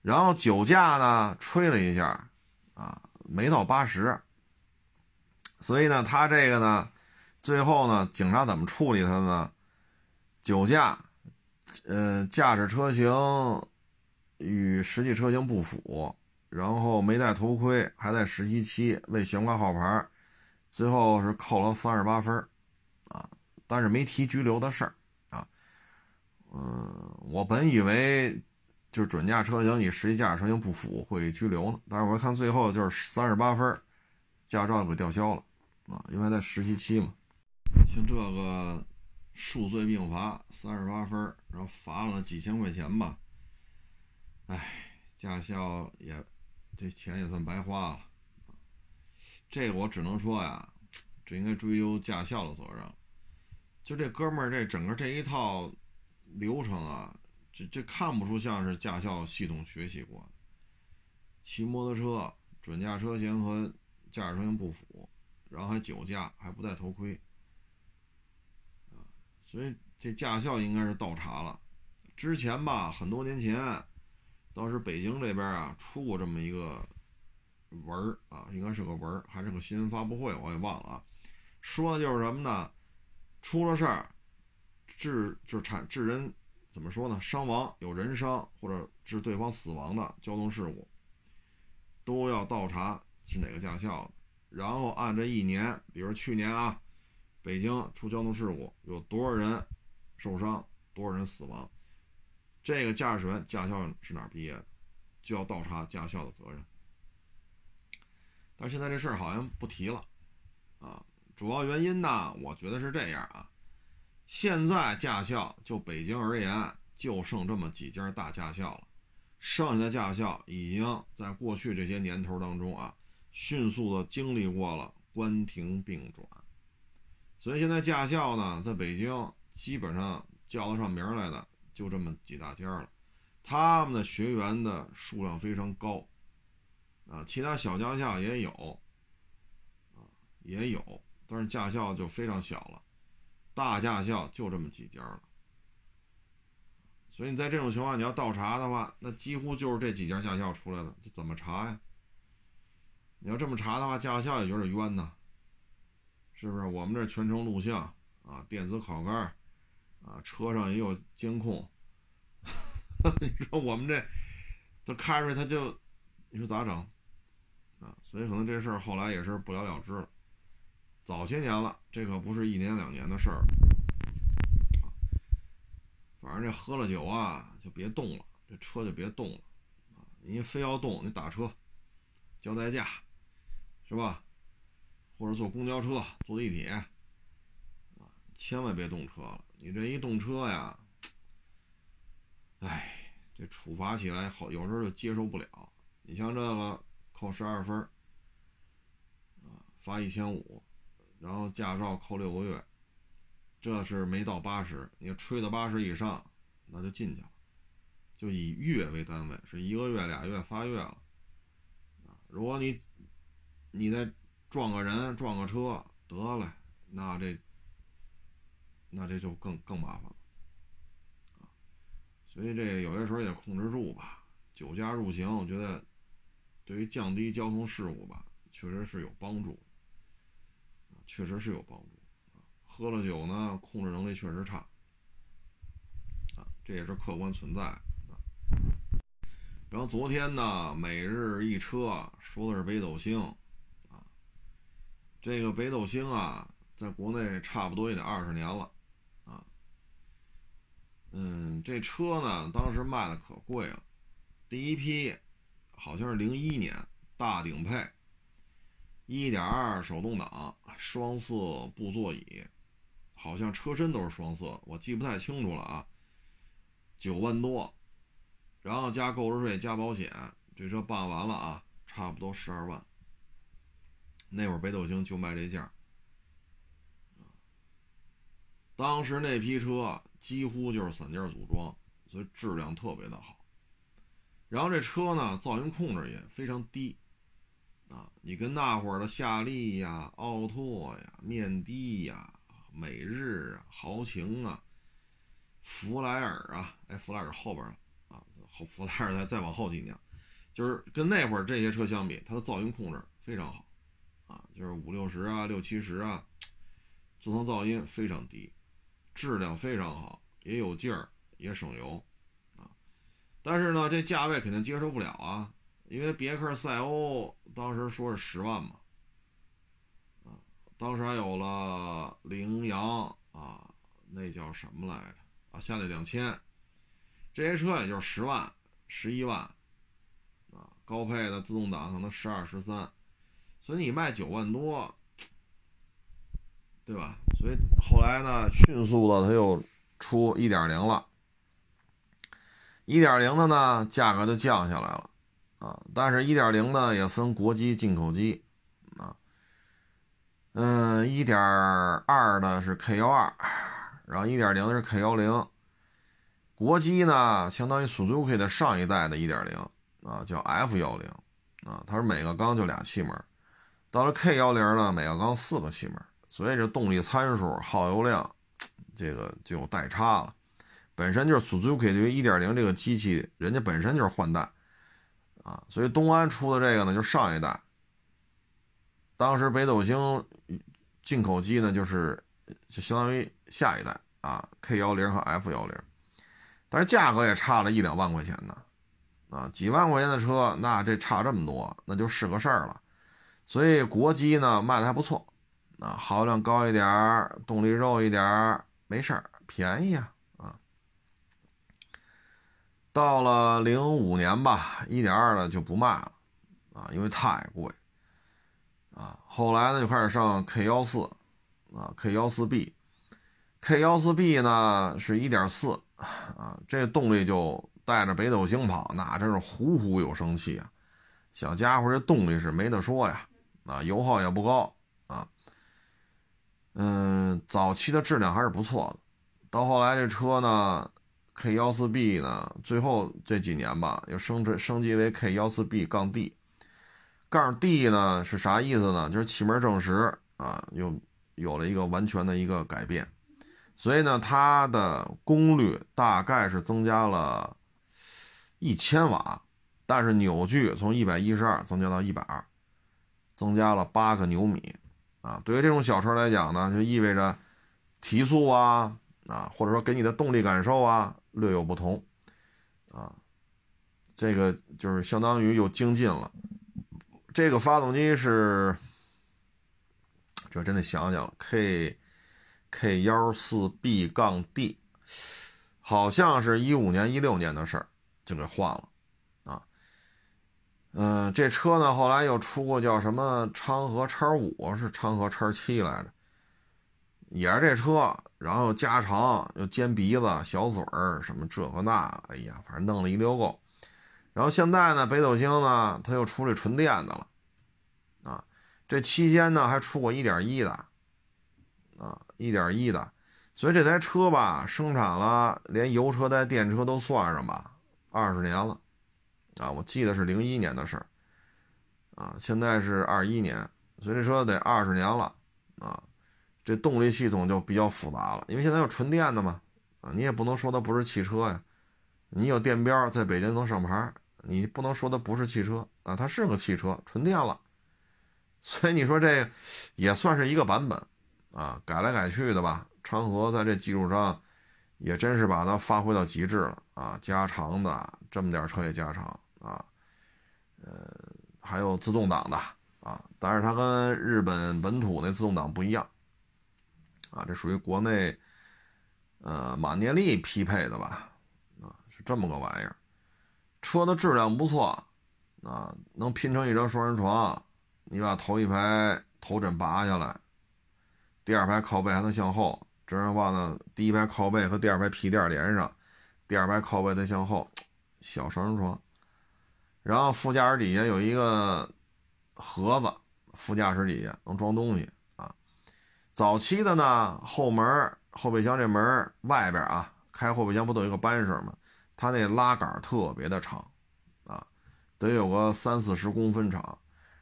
然后酒驾呢，吹了一下，啊，没到八十，所以呢，他这个呢，最后呢，警察怎么处理他呢？酒驾，呃，驾驶车型与实际车型不符，然后没戴头盔，还在实习期，未悬挂号牌，最后是扣了三十八分，啊，但是没提拘留的事儿，啊，嗯，我本以为。就是准驾车型与实际驾驶车型不符会拘留呢，但是我看最后就是三十八分，驾照给吊销了啊，因为在实习期嘛。像这个数罪并罚，三十八分，然后罚了几千块钱吧，哎，驾校也这钱也算白花了。这个我只能说呀，这应该追究驾校的责任。就这哥们儿这整个这一套流程啊。这这看不出像是驾校系统学习过的，骑摩托车准驾车型和驾驶车型不符，然后还酒驾，还不戴头盔，啊，所以这驾校应该是倒查了。之前吧，很多年前，当时北京这边啊出过这么一个文啊，应该是个文，还是个新闻发布会，我也忘了啊。说的就是什么呢？出了事儿，致就是产致人。怎么说呢？伤亡有人伤或者致对方死亡的交通事故，都要倒查是哪个驾校的，然后按这一年，比如去年啊，北京出交通事故有多少人受伤，多少人死亡，这个驾驶员驾校是哪儿毕业的，就要倒查驾校的责任。但现在这事儿好像不提了，啊，主要原因呢，我觉得是这样啊，现在驾校就北京而言，就剩这么几家大驾校了，剩下的驾校已经在过去这些年头当中啊，迅速的经历过了关停并转，所以现在驾校呢，在北京基本上叫得上名来的就这么几大家了，他们的学员的数量非常高。啊，其他小驾校也有，啊，也有，但是驾校就非常小了，大驾校就这么几家了。所以你在这种情况，你要倒查的话，那几乎就是这几家驾校出来的，这怎么查呀？你要这么查的话，驾校也有点冤呐，是不是？我们这全程录像啊，电子考杆啊，车上也有监控，你说我们这都开出来，他就，你说咋整？啊，所以可能这事儿后来也是不了了之了。早些年了，这可不是一年两年的事儿了。反正这喝了酒啊，就别动了，这车就别动了。啊，你非要动，你打车，交代驾，是吧？或者坐公交车、坐地铁，啊，千万别动车了。你这一动车呀，哎，这处罚起来好，有时候就接受不了。你像这个。扣十二分啊，罚一千五，然后驾照扣六个月，这是没到八十，你吹到八十以上，那就进去了，就以月为单位，是一个月、俩月、仨月了，啊，如果你你再撞个人、撞个车，得了，那这那这就更更麻烦了，所以这有些时候也控制住吧，酒驾入刑，我觉得。对于降低交通事故吧，确实是有帮助，确实是有帮助。喝了酒呢，控制能力确实差，啊，这也是客观存在。然后昨天呢，每日一车说的是北斗星，啊，这个北斗星啊，在国内差不多也得二十年了，啊，嗯，这车呢，当时卖的可贵了，第一批。好像是零一年大顶配，一点二手动挡，双色布座椅，好像车身都是双色，我记不太清楚了啊。九万多，然后加购置税加保险，这车办完了啊，差不多十二万。那会儿北斗星就卖这价，当时那批车几乎就是散件组装，所以质量特别的好。然后这车呢，噪音控制也非常低，啊，你跟那会儿的夏利呀、奥拓呀、面的呀、美日啊、豪情啊、福莱尔啊，哎，福莱尔后边了啊，后福莱尔再再往后几年，就是跟那会儿这些车相比，它的噪音控制非常好，啊，就是五六十啊、六七十啊，座舱噪音非常低，质量非常好，也有劲儿，也省油。但是呢，这价位肯定接受不了啊，因为别克赛欧当时说是十万嘛，啊，当时还有了羚羊啊，那叫什么来着啊？下来两千，这些车也就是十万、十一万，啊，高配的自动挡可能十二、十三，所以你卖九万多，对吧？所以后来呢，迅速的他又出一点零了。一点零的呢，价格就降下来了，啊，但是一点零呢也分国机、进口机，啊，嗯，一点二的是 K 幺二，然后一点零是 K 幺零，国机呢相当于 Suzuki 的上一代的一点零，啊，叫 F 幺零，啊，它是每个缸就俩气门，到了 K 幺零呢，每个缸四个气门，所以这动力参数、耗油量，这个就有代差了。本身就是 Suzuki 对于1.0这个机器，人家本身就是换代，啊，所以东安出的这个呢，就是上一代。当时北斗星进口机呢，就是就相当于下一代啊，K 幺零和 F 幺零，但是价格也差了一两万块钱呢，啊，几万块钱的车，那这差这么多，那就是个事儿了。所以国机呢卖的还不错，啊，耗量高一点动力肉一点没事儿，便宜啊。到了零五年吧，一点二的就不卖了，啊，因为太贵，啊，后来呢就开始上 K 幺四，啊，K 幺四 B，K 幺四 B 呢是一点四，啊，这动力就。带着北斗星跑，那真是呼呼有生气啊！小家伙这动力是没得说呀，啊，油耗也不高啊。嗯，早期的质量还是不错的。到后来这车呢，K 幺四 B 呢，最后这几年吧，又升升升级为 K 幺四 B 杠 D。杠 D 呢是啥意思呢？就是气门正时啊，又有了一个完全的一个改变，所以呢，它的功率大概是增加了。一千瓦，但是扭矩从一百一十二增加到一百二，增加了八个牛米，啊，对于这种小车来讲呢，就意味着提速啊，啊，或者说给你的动力感受啊略有不同，啊，这个就是相当于又精进了。这个发动机是，这真得想想，K K 幺四 B 杠 D，好像是一五年一六年的事儿。就给换了，啊，嗯，这车呢后来又出过叫什么昌河叉五，是昌河叉七来着，也是这车，然后加长又尖鼻子、小嘴儿什么这个那，哎呀，反正弄了一溜够。然后现在呢，北斗星呢，它又出这纯电的了，啊，这期间呢还出过一点一的，啊，一点一的，所以这台车吧，生产了，连油车带电车都算上吧。二十年了，啊，我记得是零一年的事儿，啊，现在是二一年，所以这车得二十年了，啊，这动力系统就比较复杂了，因为现在有纯电的嘛，啊，你也不能说它不是汽车呀，你有电标在北京能上牌，你不能说它不是汽车啊，它是个汽车，纯电了，所以你说这也算是一个版本，啊，改来改去的吧，长河在这基础上。也真是把它发挥到极致了啊！加长的这么点车也加长啊，呃，还有自动挡的啊，但是它跟日本本土那自动挡不一样啊，这属于国内呃马涅利匹配的吧？啊，是这么个玩意儿。车的质量不错啊，能拼成一张双人床，你把头一排头枕拔下来，第二排靠背还能向后。这样的话呢，第一排靠背和第二排皮垫连上，第二排靠背再向后，小双人床。然后副驾驶底下有一个盒子，副驾驶底下能装东西。早期的呢，后门后备箱这门外边啊，开后备箱不都有一个扳手吗？它那拉杆特别的长啊，得有个三四十公分长。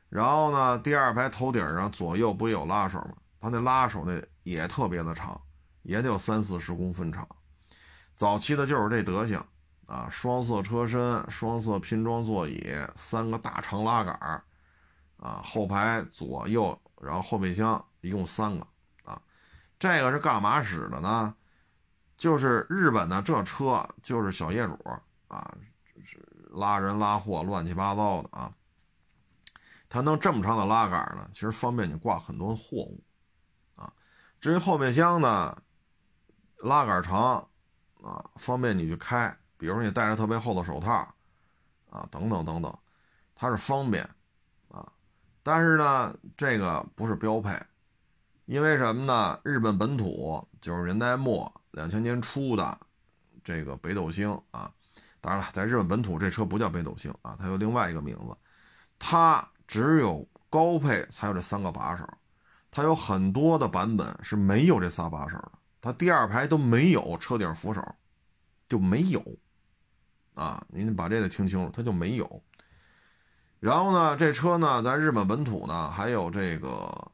然后呢，第二排头顶上左右不也有拉手吗？它那拉手那也特别的长。也得有三四十公分长，早期的就是这德行啊，双色车身，双色拼装座椅，三个大长拉杆，啊，后排左右，然后后备箱一共三个，这个是干嘛使的呢？就是日本的这车就是小业主啊，就是拉人拉货乱七八糟的啊，它弄这么长的拉杆呢，其实方便你挂很多货物啊，至于后备箱呢？拉杆长，啊，方便你去开。比如你戴着特别厚的手套，啊，等等等等，它是方便，啊，但是呢，这个不是标配，因为什么呢？日本本土九十年代末、两千年初的这个北斗星啊，当然了，在日本本土这车不叫北斗星啊，它有另外一个名字，它只有高配才有这三个把手，它有很多的版本是没有这仨把手的。它第二排都没有车顶扶手，就没有啊！您把这个听清楚，它就没有。然后呢，这车呢，在日本本土呢，还有这个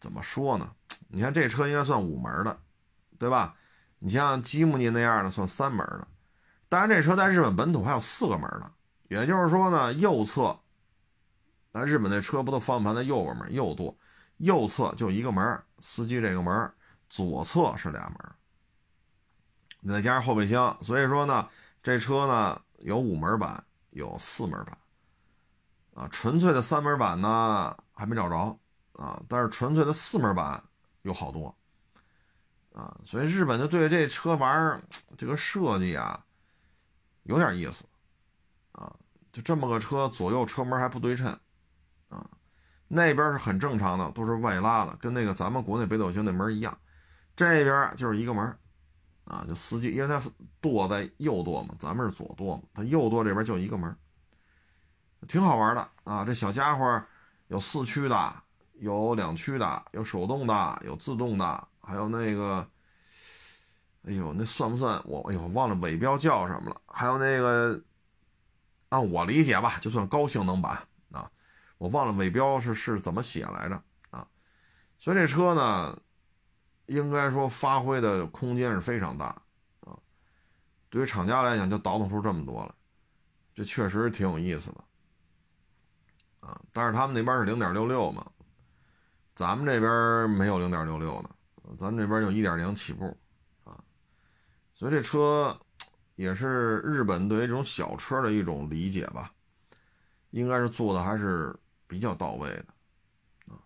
怎么说呢？你看这车应该算五门的，对吧？你像吉姆尼那样的算三门的。当然，这车在日本本土还有四个门的，也就是说呢，右侧，那日本那车不都方向盘在右边吗？右舵，右侧就一个门，司机这个门。左侧是俩门，再加上后备箱，所以说呢，这车呢有五门版，有四门版，啊，纯粹的三门版呢还没找着啊，但是纯粹的四门版有好多，啊，所以日本就对这车玩儿这个设计啊有点意思，啊，就这么个车左右车门还不对称，啊，那边是很正常的，都是外拉的，跟那个咱们国内北斗星那门一样，这边就是一个门。啊，就司机，因为它舵在右舵嘛，咱们是左舵嘛，它右舵这边就一个门，挺好玩的啊。这小家伙有四驱的，有两驱的，有手动的，有自动的，还有那个，哎呦，那算不算我？哎呦，忘了尾标叫什么了。还有那个，按我理解吧，就算高性能版啊，我忘了尾标是是怎么写来着啊。所以这车呢。应该说发挥的空间是非常大，啊，对于厂家来讲就倒腾出这么多了，这确实挺有意思的，啊，但是他们那边是零点六六嘛，咱们这边没有零点六六的，咱们这边就一点零起步，啊，所以这车也是日本对于这种小车的一种理解吧，应该是做的还是比较到位的，啊，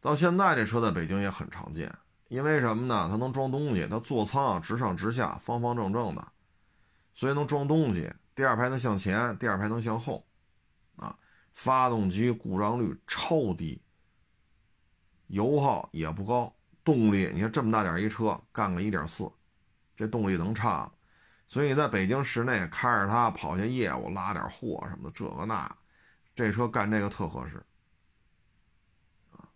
到现在这车在北京也很常见。因为什么呢？它能装东西，它座舱啊直上直下，方方正正的，所以能装东西。第二排能向前，第二排能向后，啊，发动机故障率超低，油耗也不高，动力你看这么大点一车，干个一点四，这动力能差吗？所以在北京市内开着它跑些业务，拉点货什么的，这个那，这车干这个特合适。啊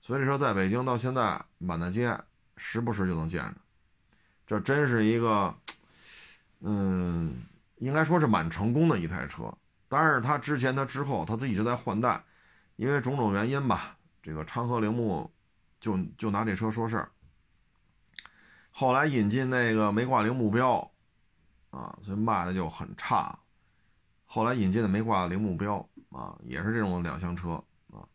所以说在北京到现在满大街时不时就能见着，这真是一个，嗯，应该说是蛮成功的一台车。但是它之前、它之后，它都一直在换代，因为种种原因吧。这个昌河铃木就就拿这车说事儿。后来引进那个没挂铃木标，啊，所以卖的就很差。后来引进的没挂铃木标，啊，也是这种两厢车。啊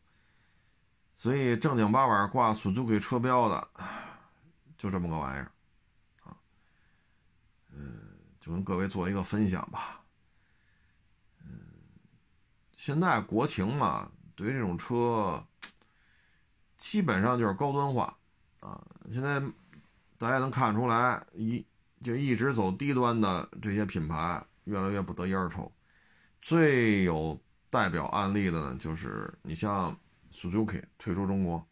所以正经八百挂 Suzuki 车标的，就这么个玩意儿，啊，嗯，就跟各位做一个分享吧。嗯，现在国情嘛，对于这种车，基本上就是高端化，啊，现在大家能看出来，一就一直走低端的这些品牌越来越不得烟抽。最有代表案例的呢，就是你像。Suzuki 退出中国，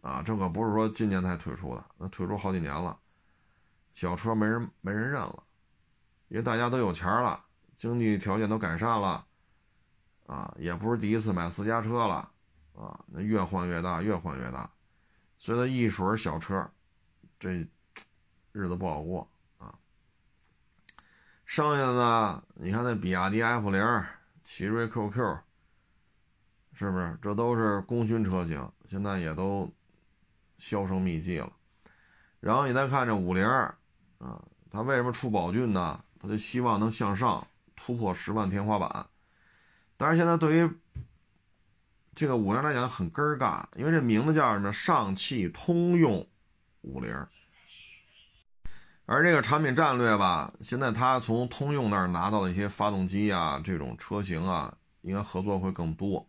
啊，这可不是说今年才退出的，那退出好几年了。小车没人没人认了，因为大家都有钱了，经济条件都改善了，啊，也不是第一次买私家车了，啊，那越换越大，越换越大，所以它一水小车，这 日子不好过啊。剩下的，你看那比亚迪 F 零、奇瑞 QQ。是不是？这都是功勋车型，现在也都销声匿迹了。然后你再看这五菱，啊，它为什么出宝骏呢？它就希望能向上突破十万天花板。但是现在对于这个五菱来讲很根儿尬，因为这名字叫什么？上汽通用五菱。而这个产品战略吧，现在它从通用那儿拿到的一些发动机啊，这种车型啊，应该合作会更多。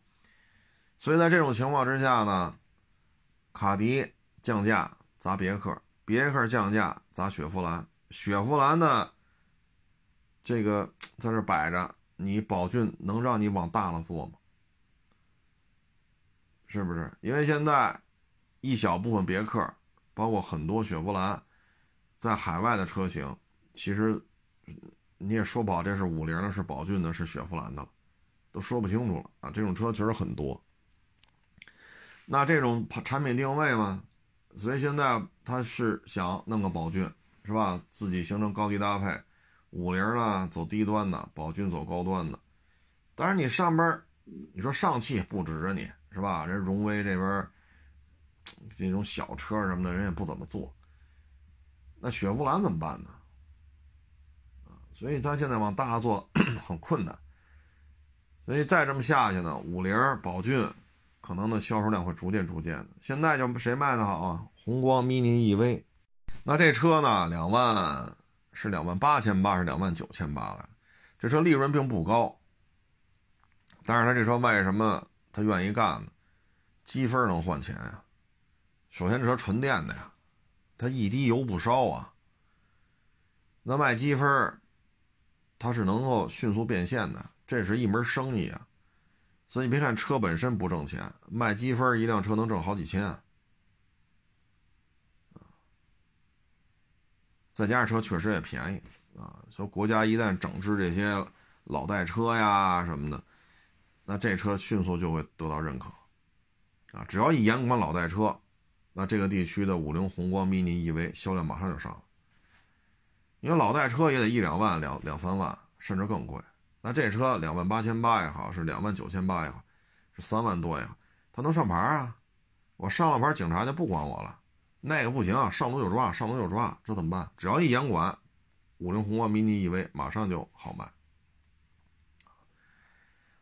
所以在这种情况之下呢，卡迪降价砸别克，别克降价砸雪佛兰，雪佛兰的这个在这摆着，你宝骏能让你往大了做吗？是不是？因为现在一小部分别克，包括很多雪佛兰，在海外的车型，其实你也说不好这是五菱的，是宝骏的，是雪佛兰的，都说不清楚了啊！这种车确实很多。那这种产品定位嘛，所以现在他是想弄个宝骏，是吧？自己形成高低搭配，五菱呢走低端的，宝骏走高端的。当然你上边，你说上汽不指着你是吧？人荣威这边这种小车什么的，人也不怎么做。那雪佛兰怎么办呢？所以他现在往大了做很困难。所以再这么下去呢，五菱、宝骏。可能的销售量会逐渐逐渐的。现在就谁卖的好啊？宏光 mini EV，那这车呢？两万是两万八千八，是两万九千八了。这车利润并不高但是他这车卖什么他愿意干呢？积分能换钱呀。首先，这车纯电的呀，它一滴油不烧啊。那卖积分，它是能够迅速变现的，这是一门生意啊。所以你别看车本身不挣钱，卖积分一辆车能挣好几千。再加上车确实也便宜啊，说国家一旦整治这些老代车呀什么的，那这车迅速就会得到认可啊。只要一严管老代车，那这个地区的五菱宏光 mini EV 销量马上就上了。因为老代车也得一两万、两两三万，甚至更贵。那这车两万八千八也好，是两万九千八也好，是三万多也好，它能上牌啊？我上了牌，警察就不管我了。那个不行啊，上路就抓，上路就抓，这怎么办？只要一严管，五菱宏光 mini EV 马上就好卖。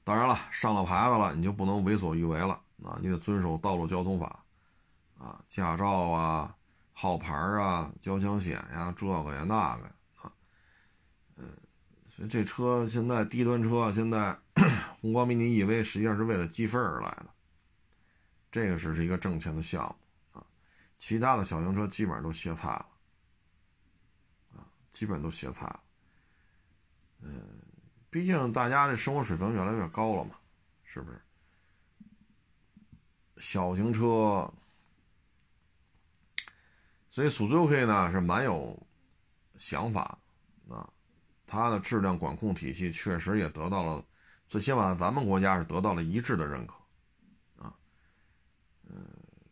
当然了，上了牌子了，你就不能为所欲为了啊！你得遵守道路交通法啊，驾照啊、号牌啊、交强险呀，这个呀那个啊。嗯，所以这车现在低端车，现在 宏光 mini EV 实际上是为了积分而来的，这个是是一个挣钱的项目啊。其他的小型车基本上都歇菜了，啊，基本都歇菜了。嗯，毕竟大家这生活水平越来越高了嘛，是不是？小型车，所以 Suzuki 呢是蛮有想法啊，它的质量管控体系确实也得到了，最起码咱们国家是得到了一致的认可啊。嗯。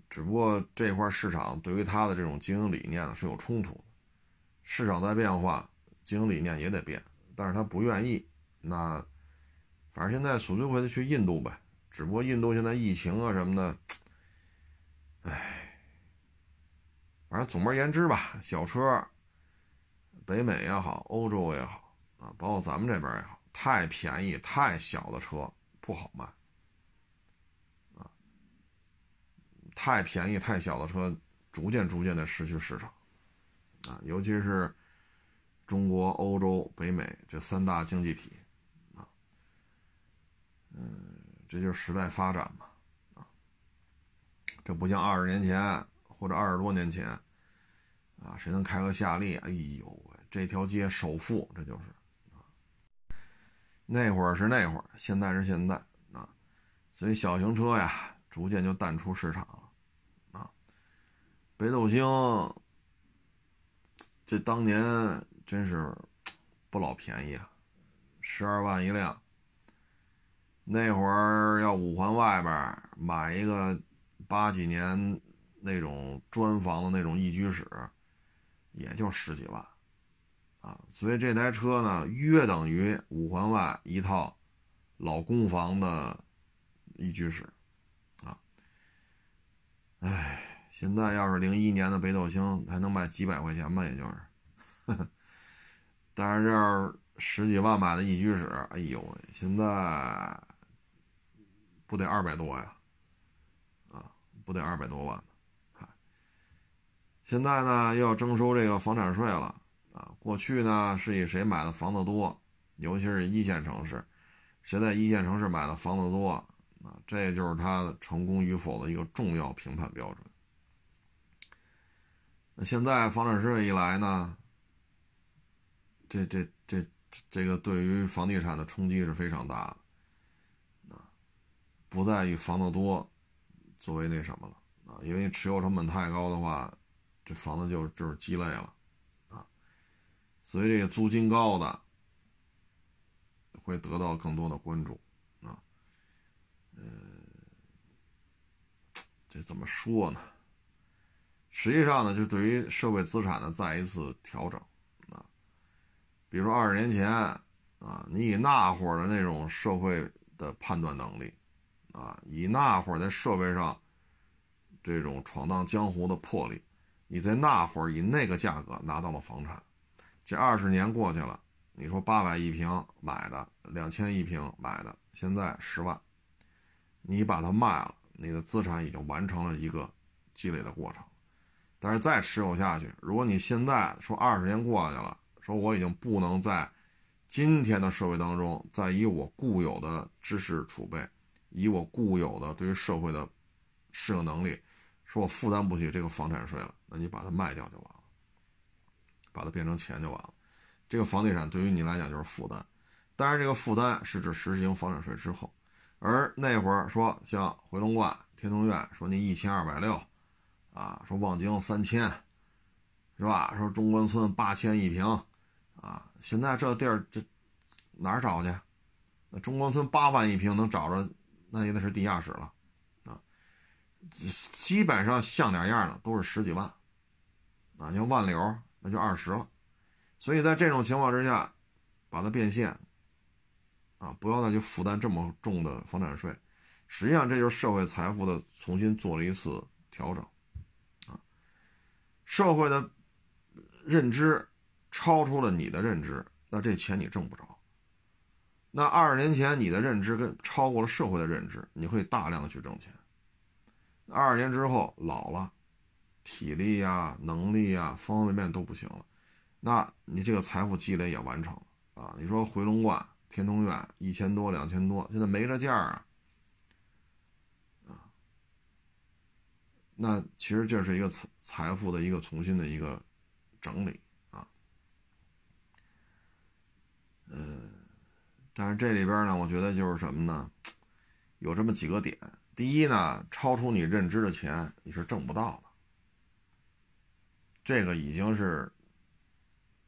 只不过这块市场对于他的这种经营理念是有冲突的，市场在变化，经营理念也得变，但是他不愿意。那反正现在索最回去印度呗，只不过印度现在疫情啊什么的，唉，反正总而言之吧，小车，北美也好，欧洲也好啊，包括咱们这边也好，太便宜、太小的车不好卖啊。太便宜、太小的车，逐渐、逐渐的失去市场，啊，尤其是中国、欧洲、北美这三大经济体，嗯，这就是时代发展嘛，啊，这不像二十年前或者二十多年前，啊，谁能开个夏利？哎呦喂，这条街首富，这就是，啊，那会儿是那会儿，现在是现在，啊，所以小型车呀，逐渐就淡出市场了。啊北斗星，这当年真是不老便宜啊，十二万一辆。那会儿要五环外边买一个八几年那种砖房的那种一居室，也就十几万啊。所以这台车呢，约等于五环外一套老公房的一居室啊。唉。现在要是零一年的北斗星，还能卖几百块钱吧？也就是，但是这要十几万买的一居室，哎呦，现在不得二百多呀？啊，不得二百多万呢？现在呢又要征收这个房产税了啊！过去呢是以谁买的房子多，尤其是一线城市，谁在一线城市买的房子多啊？这就是他成功与否的一个重要评判标准。那现在房产税一来呢，这这这这个对于房地产的冲击是非常大的，不再以房子多作为那什么了啊，因为持有成本太高的话，这房子就就是鸡肋了，啊，所以这个租金高的会得到更多的关注，啊，呃，这怎么说呢？实际上呢，就对于社会资产的再一次调整啊，比如说二十年前啊，你以那会儿的那种社会的判断能力啊，以那会儿在社会上这种闯荡江湖的魄力，你在那会儿以那个价格拿到了房产，这二十年过去了，你说八百一平买的，两千一平买的，现在十万，你把它卖了，你的资产已经完成了一个积累的过程。但是再持有下去，如果你现在说二十年过去了，说我已经不能在今天的社会当中，再以我固有的知识储备，以我固有的对于社会的适应能力，说我负担不起这个房产税了，那你把它卖掉就完了，把它变成钱就完了。这个房地产对于你来讲就是负担，当然这个负担是指实行房产税之后，而那会儿说像回龙观、天通苑，说你一千二百六，啊，说望京三千，是吧？说中关村八千一平，啊，现在这地儿这哪儿找去？那中关村八万一平能找着，那也得是地下室了，啊，基本上像点样的都是十几万，啊，像万柳那就二十了。所以在这种情况之下，把它变现，啊，不要再去负担这么重的房产税，实际上这就是社会财富的重新做了一次调整，啊，社会的认知超出了你的认知，那这钱你挣不着。那二十年前你的认知跟超过了社会的认知，你会大量的去挣钱。二十年之后老了，体力呀、能力呀，方方面面都不行了。那你这个财富积累也完成了啊？你说回龙观、天通苑一千多、两千多，现在没这价啊！啊，那其实这是一个财财富的一个重新的一个整理啊。嗯，但是这里边呢，我觉得就是什么呢？有这么几个点。第一呢，超出你认知的钱你是挣不到的，这个已经是。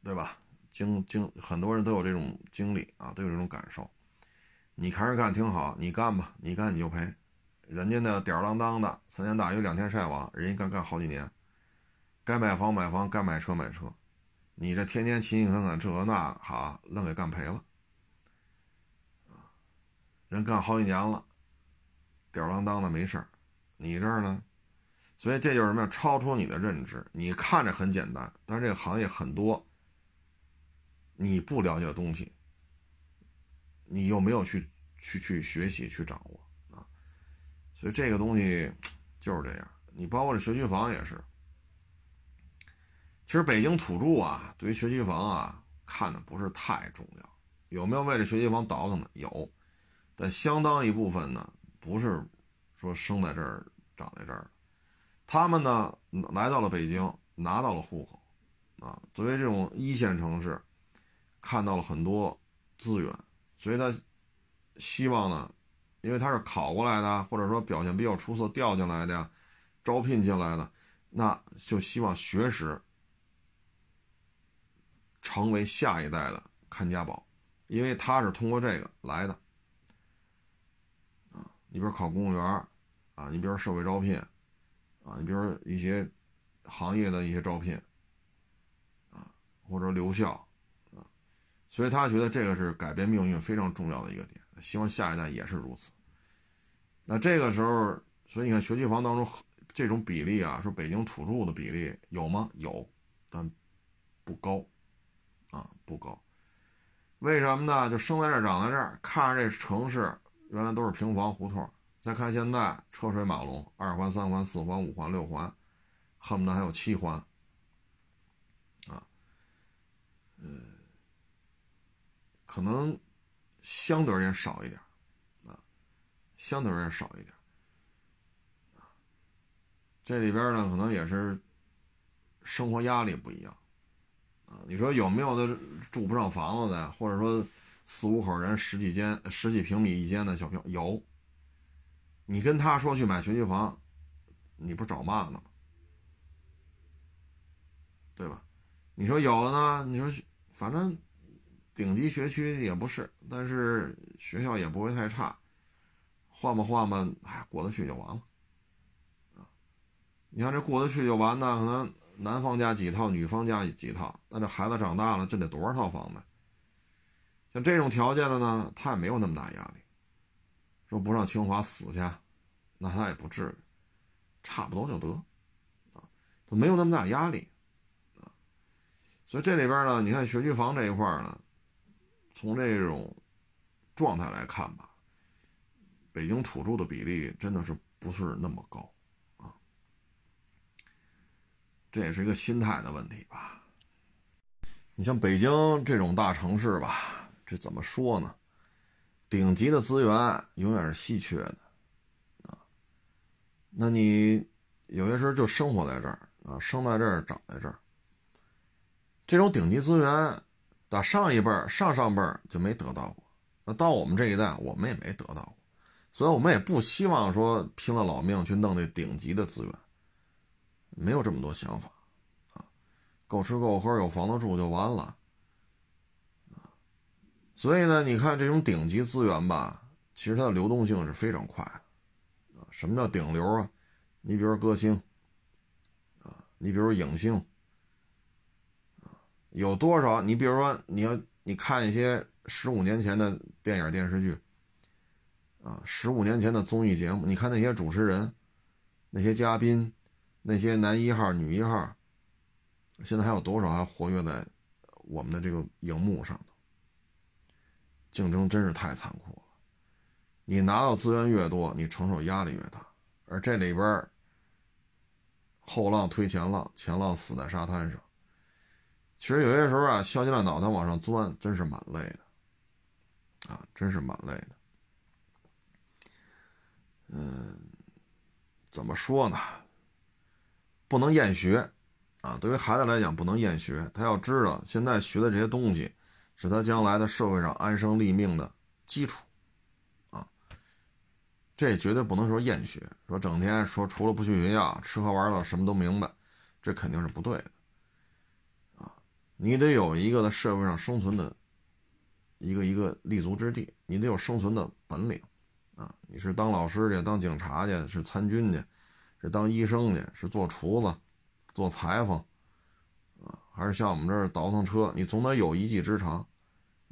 对吧？经经很多人都有这种经历啊，都有这种感受。你看着干挺好，你干吧，你干你就赔。人家那吊儿郎当的，三天打鱼两天晒网，人家干干好几年，该买房买房，该买车买车。你这天天勤勤恳恳这那哈，愣给干赔了。人干好几年了，吊儿郎当的没事儿，你这儿呢？所以这就是什么呀？超出你的认知。你看着很简单，但是这个行业很多。你不了解的东西，你又没有去去去学习去掌握啊，所以这个东西就是这样。你包括这学区房也是，其实北京土著啊，对于学区房啊看的不是太重要。有没有为了学区房倒腾的？有，但相当一部分呢，不是说生在这儿长在这儿，他们呢来到了北京，拿到了户口啊，作为这种一线城市。看到了很多资源，所以他希望呢，因为他是考过来的，或者说表现比较出色调进来的呀，招聘进来的，那就希望学识成为下一代的看家宝，因为他是通过这个来的。你比如考公务员啊，你比如社会招聘啊，你比如一些行业的一些招聘啊，或者留校。啊所以他觉得这个是改变命运非常重要的一个点，希望下一代也是如此。那这个时候，所以你看学区房当中这种比例啊，说北京土著的比例有吗？有，但不高啊，不高。为什么呢？就生在这儿，长在这儿，看着这城市原来都是平房胡同，再看现在车水马龙，二环、三环、四环、五环、六环，恨不得还有七环啊，嗯。可能相对而言少一点啊，相对而言少一点。这里边呢，可能也是生活压力不一样啊。你说有没有的住不上房子的，或者说四五口人十几间、十几平米一间的小平有？你跟他说去买学区房，你不找骂呢吗？对吧？你说有的呢？你说反正。顶级学区也不是，但是学校也不会太差，换吧换吧，哎，过得去就完了，你看这过得去就完呢，可能男方家几套，女方家几套，那这孩子长大了，这得多少套房子？像这种条件的呢，他也没有那么大压力，说不上清华死去，那他也不至于，差不多就得，啊，他没有那么大压力，啊，所以这里边呢，你看学区房这一块呢。从这种状态来看吧，北京土著的比例真的是不是那么高啊？这也是一个心态的问题吧。你像北京这种大城市吧，这怎么说呢？顶级的资源永远是稀缺的啊。那你有些时候就生活在这儿啊，生在这儿，长在这儿。这种顶级资源，打上一辈儿、上上辈儿就没得到过。那到我们这一代，我们也没得到过，所以我们也不希望说拼了老命去弄那顶级的资源，没有这么多想法啊。够吃够喝，有房子住就完了。所以呢，你看这种顶级资源吧，其实它的流动性是非常快的啊。什么叫顶流啊？你比如说歌星啊，你比如影星。有多少？你比如说，你要你看一些十五年前的电影电视剧，啊，十五年前的综艺节目，你看那些主持人、那些嘉宾、那些男一号、女一号，现在还有多少还活跃在我们的这个荧幕上竞争真是太残酷了。你拿到资源越多，你承受压力越大，而这里边后浪推前浪，前浪死在沙滩上。其实有些时候啊，削尖了脑袋往上钻，真是蛮累的，啊，真是蛮累的。嗯，怎么说呢？不能厌学，啊，对于孩子来讲不能厌学，他要知道现在学的这些东西，是他将来的社会上安身立命的基础，啊，这绝对不能说厌学，说整天说除了不去学校吃喝玩乐什么都明白，这肯定是不对的。啊你得有一个在社会上生存的一个一个立足之地，你得有生存的本领啊！你是当老师去，当警察去，是参军去，是当医生去，是做厨子、做裁缝啊，还是像我们这儿倒腾车？你总得有一技之长，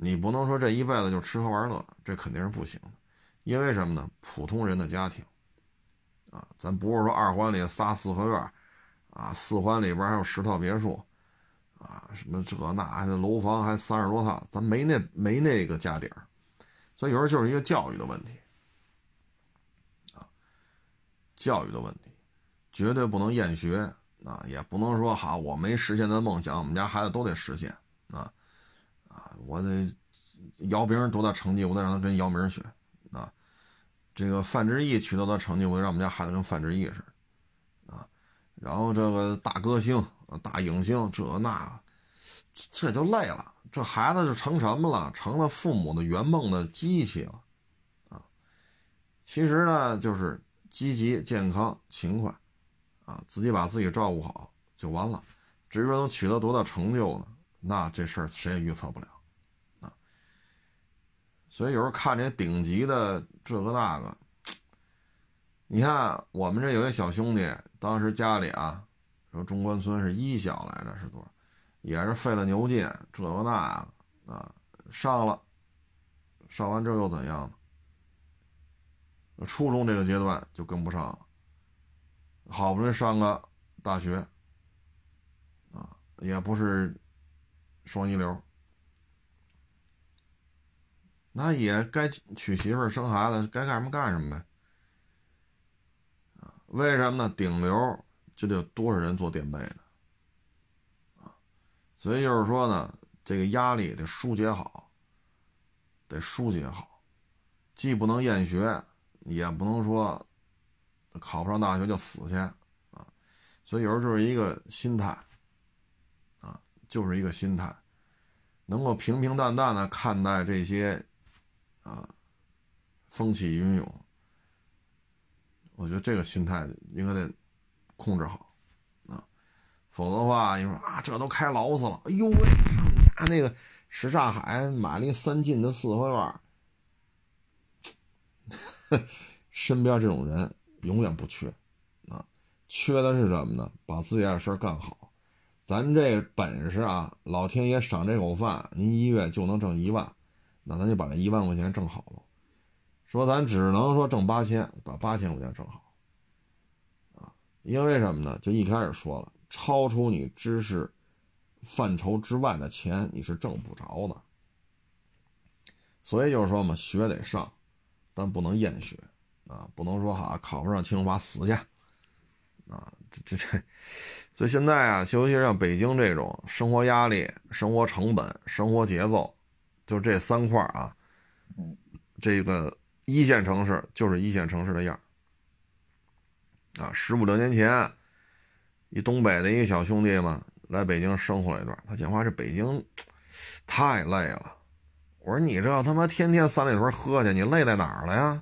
你不能说这一辈子就吃喝玩乐，这肯定是不行的。因为什么呢？普通人的家庭啊，咱不是说二环里仨四合院啊，四环里边还有十套别墅。啊，什么这那还楼房还三十多套，咱没那没那个家底儿，所以有时候就是一个教育的问题，啊，教育的问题，绝对不能厌学啊，也不能说好我没实现的梦想，我们家孩子都得实现啊，啊，我得姚明多大成绩，我得让他跟姚明学啊，这个范志毅取得的成绩，我得让我们家孩子跟范志毅似的啊，然后这个大歌星。大影星这那，这就累了。这孩子就成什么了？成了父母的圆梦的机器了，啊！其实呢，就是积极、健康、勤快，啊，自己把自己照顾好就完了。至于说能取得多大成就呢？那这事儿谁也预测不了，啊！所以有时候看这些顶级的这个那个，你看我们这有些小兄弟，当时家里啊。说中关村是一小来着，是多少？也是费了牛劲，这个那个啊，上了，上完之后又怎样呢？初中这个阶段就跟不上了，好不容易上个大学，啊，也不是双一流，那也该娶媳妇生孩子，该干什么干什么呗。为什么呢？顶流。就得有多少人做垫背的啊？所以就是说呢，这个压力得疏解好，得疏解好，既不能厌学，也不能说考不上大学就死去啊。所以有时候就是一个心态，就是一个心态，能够平平淡淡的看待这些啊风起云涌，我觉得这个心态应该得。控制好，啊，否则的话，你说啊，这都开劳斯了，哎呦喂，他们家那个什刹海买了一三进的四合院，身边这种人永远不缺，啊，缺的是什么呢？把自己的事干好，咱这本事啊，老天爷赏这口饭，您一月就能挣一万，那咱就把这一万块钱挣好了。说咱只能说挣八千，把八千块钱挣好。啊因为什么呢？就一开始说了，超出你知识范畴之外的钱，你是挣不着的。所以就是说嘛，学得上，但不能厌学啊，不能说哈考不上清华死去啊，这这这。所以现在啊，尤其是像北京这种生活压力、生活成本、生活节奏就这三块啊，这个一线城市就是一线城市的样啊。十五六年前，一东北的一个小兄弟嘛，来北京生活了一段，他讲话这北京太累了。我说你这他妈天天三里屯喝去，你累在哪儿了呀？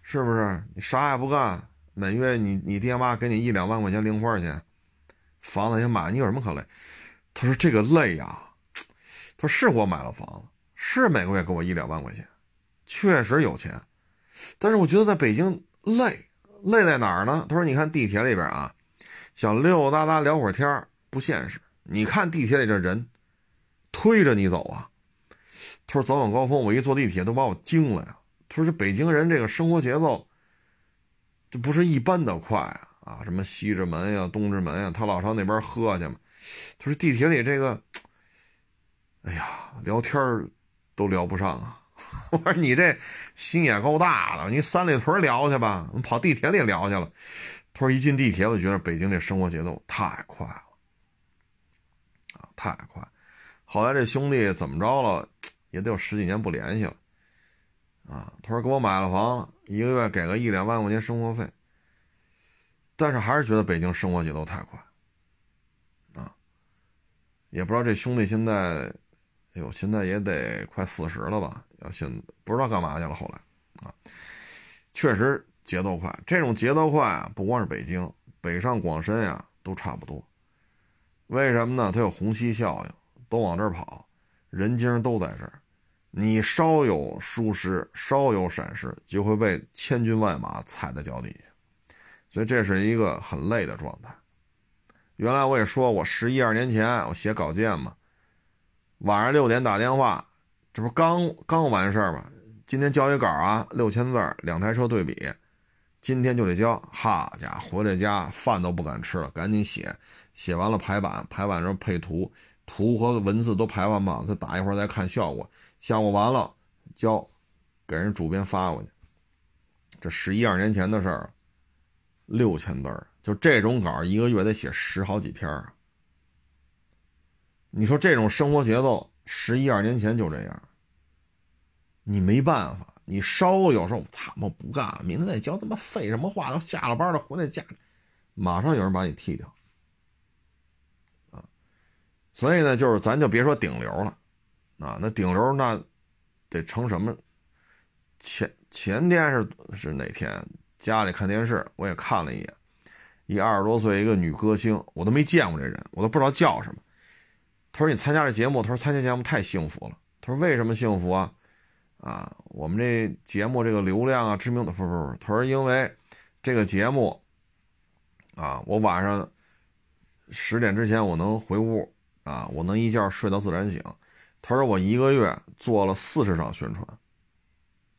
是不是？你啥也不干，每月你你爹妈给你一两万块钱零花钱，房子也买，你有什么可累？他说这个累呀。他说是我买了房子，是每个月给我一两万块钱，确实有钱。但是我觉得在北京累，累在哪儿呢？他说你看地铁里边啊，想溜溜达达聊会儿天不现实。你看地铁里这人，推着你走啊。他说：“早晚高峰，我一坐地铁都把我惊了呀。”他说：“这北京人这个生活节奏，这不是一般的快啊！啊，什么西直门呀、东直门呀，他老上那边喝去嘛。”他说：“地铁里这个，哎呀，聊天都聊不上啊。”我说：“你这心也够大的，你三里屯聊去吧，你跑地铁里聊去了。”他说：“一进地铁，我就觉得北京这生活节奏太快了，啊，太快。后来这兄弟怎么着了？”也得有十几年不联系了，啊，他说给我买了房，一个月给个一两万块钱生活费，但是还是觉得北京生活节奏太快，啊，也不知道这兄弟现在，哎呦，现在也得快四十了吧？要现不知道干嘛去了。后来，啊，确实节奏快，这种节奏快啊，不光是北京，北上广深呀都差不多。为什么呢？它有虹吸效应，都往这儿跑，人精都在这儿。你稍有疏失，稍有闪失，就会被千军万马踩在脚底下，所以这是一个很累的状态。原来我也说过，十一二年前我写稿件嘛，晚上六点打电话，这不刚刚完事儿吗？今天交一稿啊，六千字，两台车对比，今天就得交。哈家伙，回了家饭都不敢吃了，赶紧写，写完了排版，排版时候配图，图和文字都排完吧，再打一会儿再看效果。项目完了，交，给人主编发过去。这十一二年前的事儿，六千字儿，就这种稿一个月得写十好几篇儿。你说这种生活节奏，十一二年前就这样，你没办法，你稍有时候他妈不干了，明天再交，他妈废什么话？都下了班了回来家，马上有人把你踢掉，啊，所以呢，就是咱就别说顶流了。啊，那顶流那得成什么？前前天是是哪天？家里看电视，我也看了一眼，一二十多岁一个女歌星，我都没见过这人，我都不知道叫什么。他说：“你参加这节目，他说参加节目太幸福了。他说为什么幸福啊？啊，我们这节目这个流量啊，知名度不不不。他说因为这个节目啊，我晚上十点之前我能回屋啊，我能一觉睡到自然醒。”他说：“我一个月做了四十场宣传，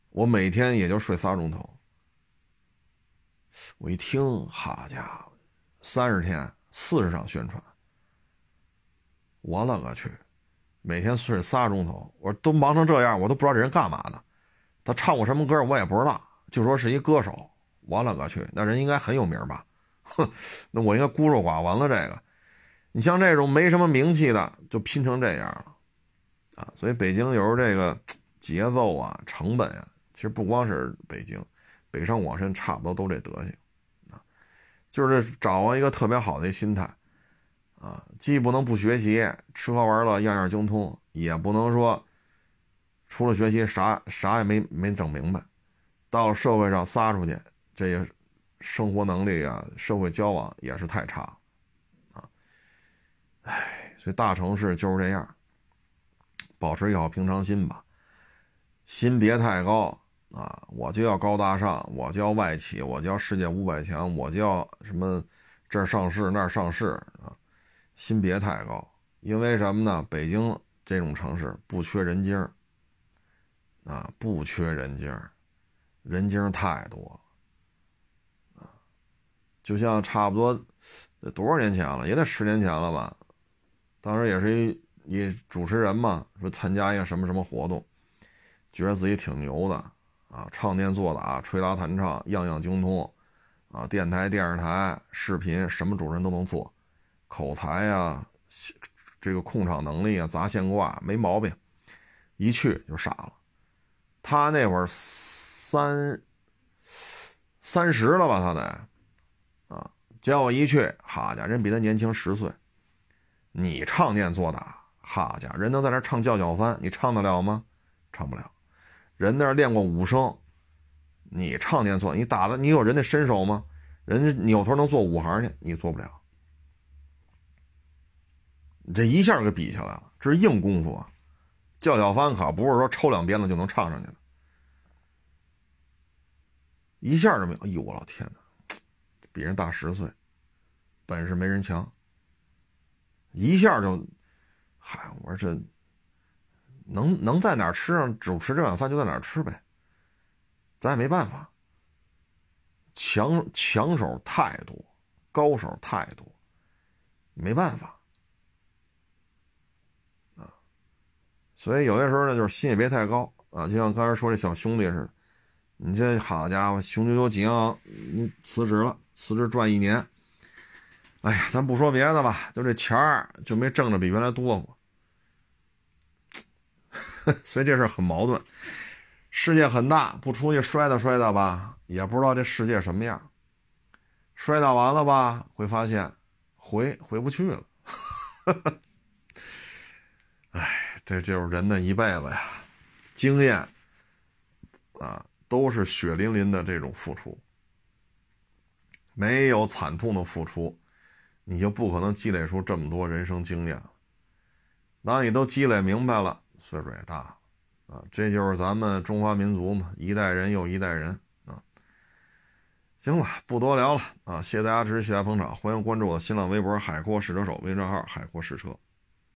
我每天也就睡仨钟头。”我一听，好家伙，三十天四十场宣传，我勒个去！每天睡仨钟头，我说都忙成这样，我都不知道这人干嘛的。他唱过什么歌，我也不知道，就说是一歌手。我勒个去，那人应该很有名吧？哼，那我应该孤陋寡闻了。这个，你像这种没什么名气的，就拼成这样了。啊，所以北京有时候这个节奏啊、成本啊，其实不光是北京，北上广深差不多都这德行啊，就是掌握一个特别好的心态啊，既不能不学习，吃喝玩乐样样精通，也不能说除了学习啥啥也没没整明白，到社会上撒出去，这些生活能力啊、社会交往也是太差啊，唉，所以大城市就是这样。保持一好平常心吧，心别太高啊！我就要高大上，我就要外企，我就要世界五百强，我就要什么这儿上市那儿上市啊！心别太高，因为什么呢？北京这种城市不缺人精儿啊，不缺人精儿人精儿太多啊！就像差不多多少年前了，也得十年前了吧？当时也是一。一主持人嘛，说参加一个什么什么活动，觉得自己挺牛的啊，唱念做打、吹拉弹唱，样样精通啊，电台、电视台、视频什么主持人都能做，口才呀，这个控场能力啊，砸线挂没毛病。一去就傻了。他那会儿三三十了吧，他得啊，结果一去，好家伙，人比他年轻十岁。你唱念做打，好家伙，人都在那唱叫小番，你唱得了吗？唱不了。人那练过武生，你唱念错，你打的你有人家身手吗？人家扭头能做五行去，你做不了。你这一下给比下来了，这是硬功夫啊！叫小番可不是说抽两鞭子就能唱上去的，一下就没有。哎呦，我老天哪，比人大十岁，本事没人强，一下就，嗨，我说这能能在哪吃上主持这碗饭就在哪吃呗，咱也没办法。强强手太多，高手太多，没办法啊。所以有些时候呢，就是心也别太高啊，就像刚才说这小兄弟似的，你这好家伙，雄赳赳几昂，你辞职了，辞职赚一年，哎呀，咱不说别的吧，就这钱儿就没挣着比原来多过，所以这事很矛盾。世界很大，不出去摔倒摔倒吧，也不知道这世界什么样。摔倒完了吧，会发现回回不去了。哎。这就是人的一辈子呀，经验啊，都是血淋淋的这种付出。没有惨痛的付出，你就不可能积累出这么多人生经验。当你都积累明白了，岁数也大了啊，这就是咱们中华民族嘛，一代人又一代人啊。行了，不多聊了啊，谢谢大家支持，谢谢大家捧场，欢迎关注我的新浪微博“海阔试车手”微信账号“海阔试车”。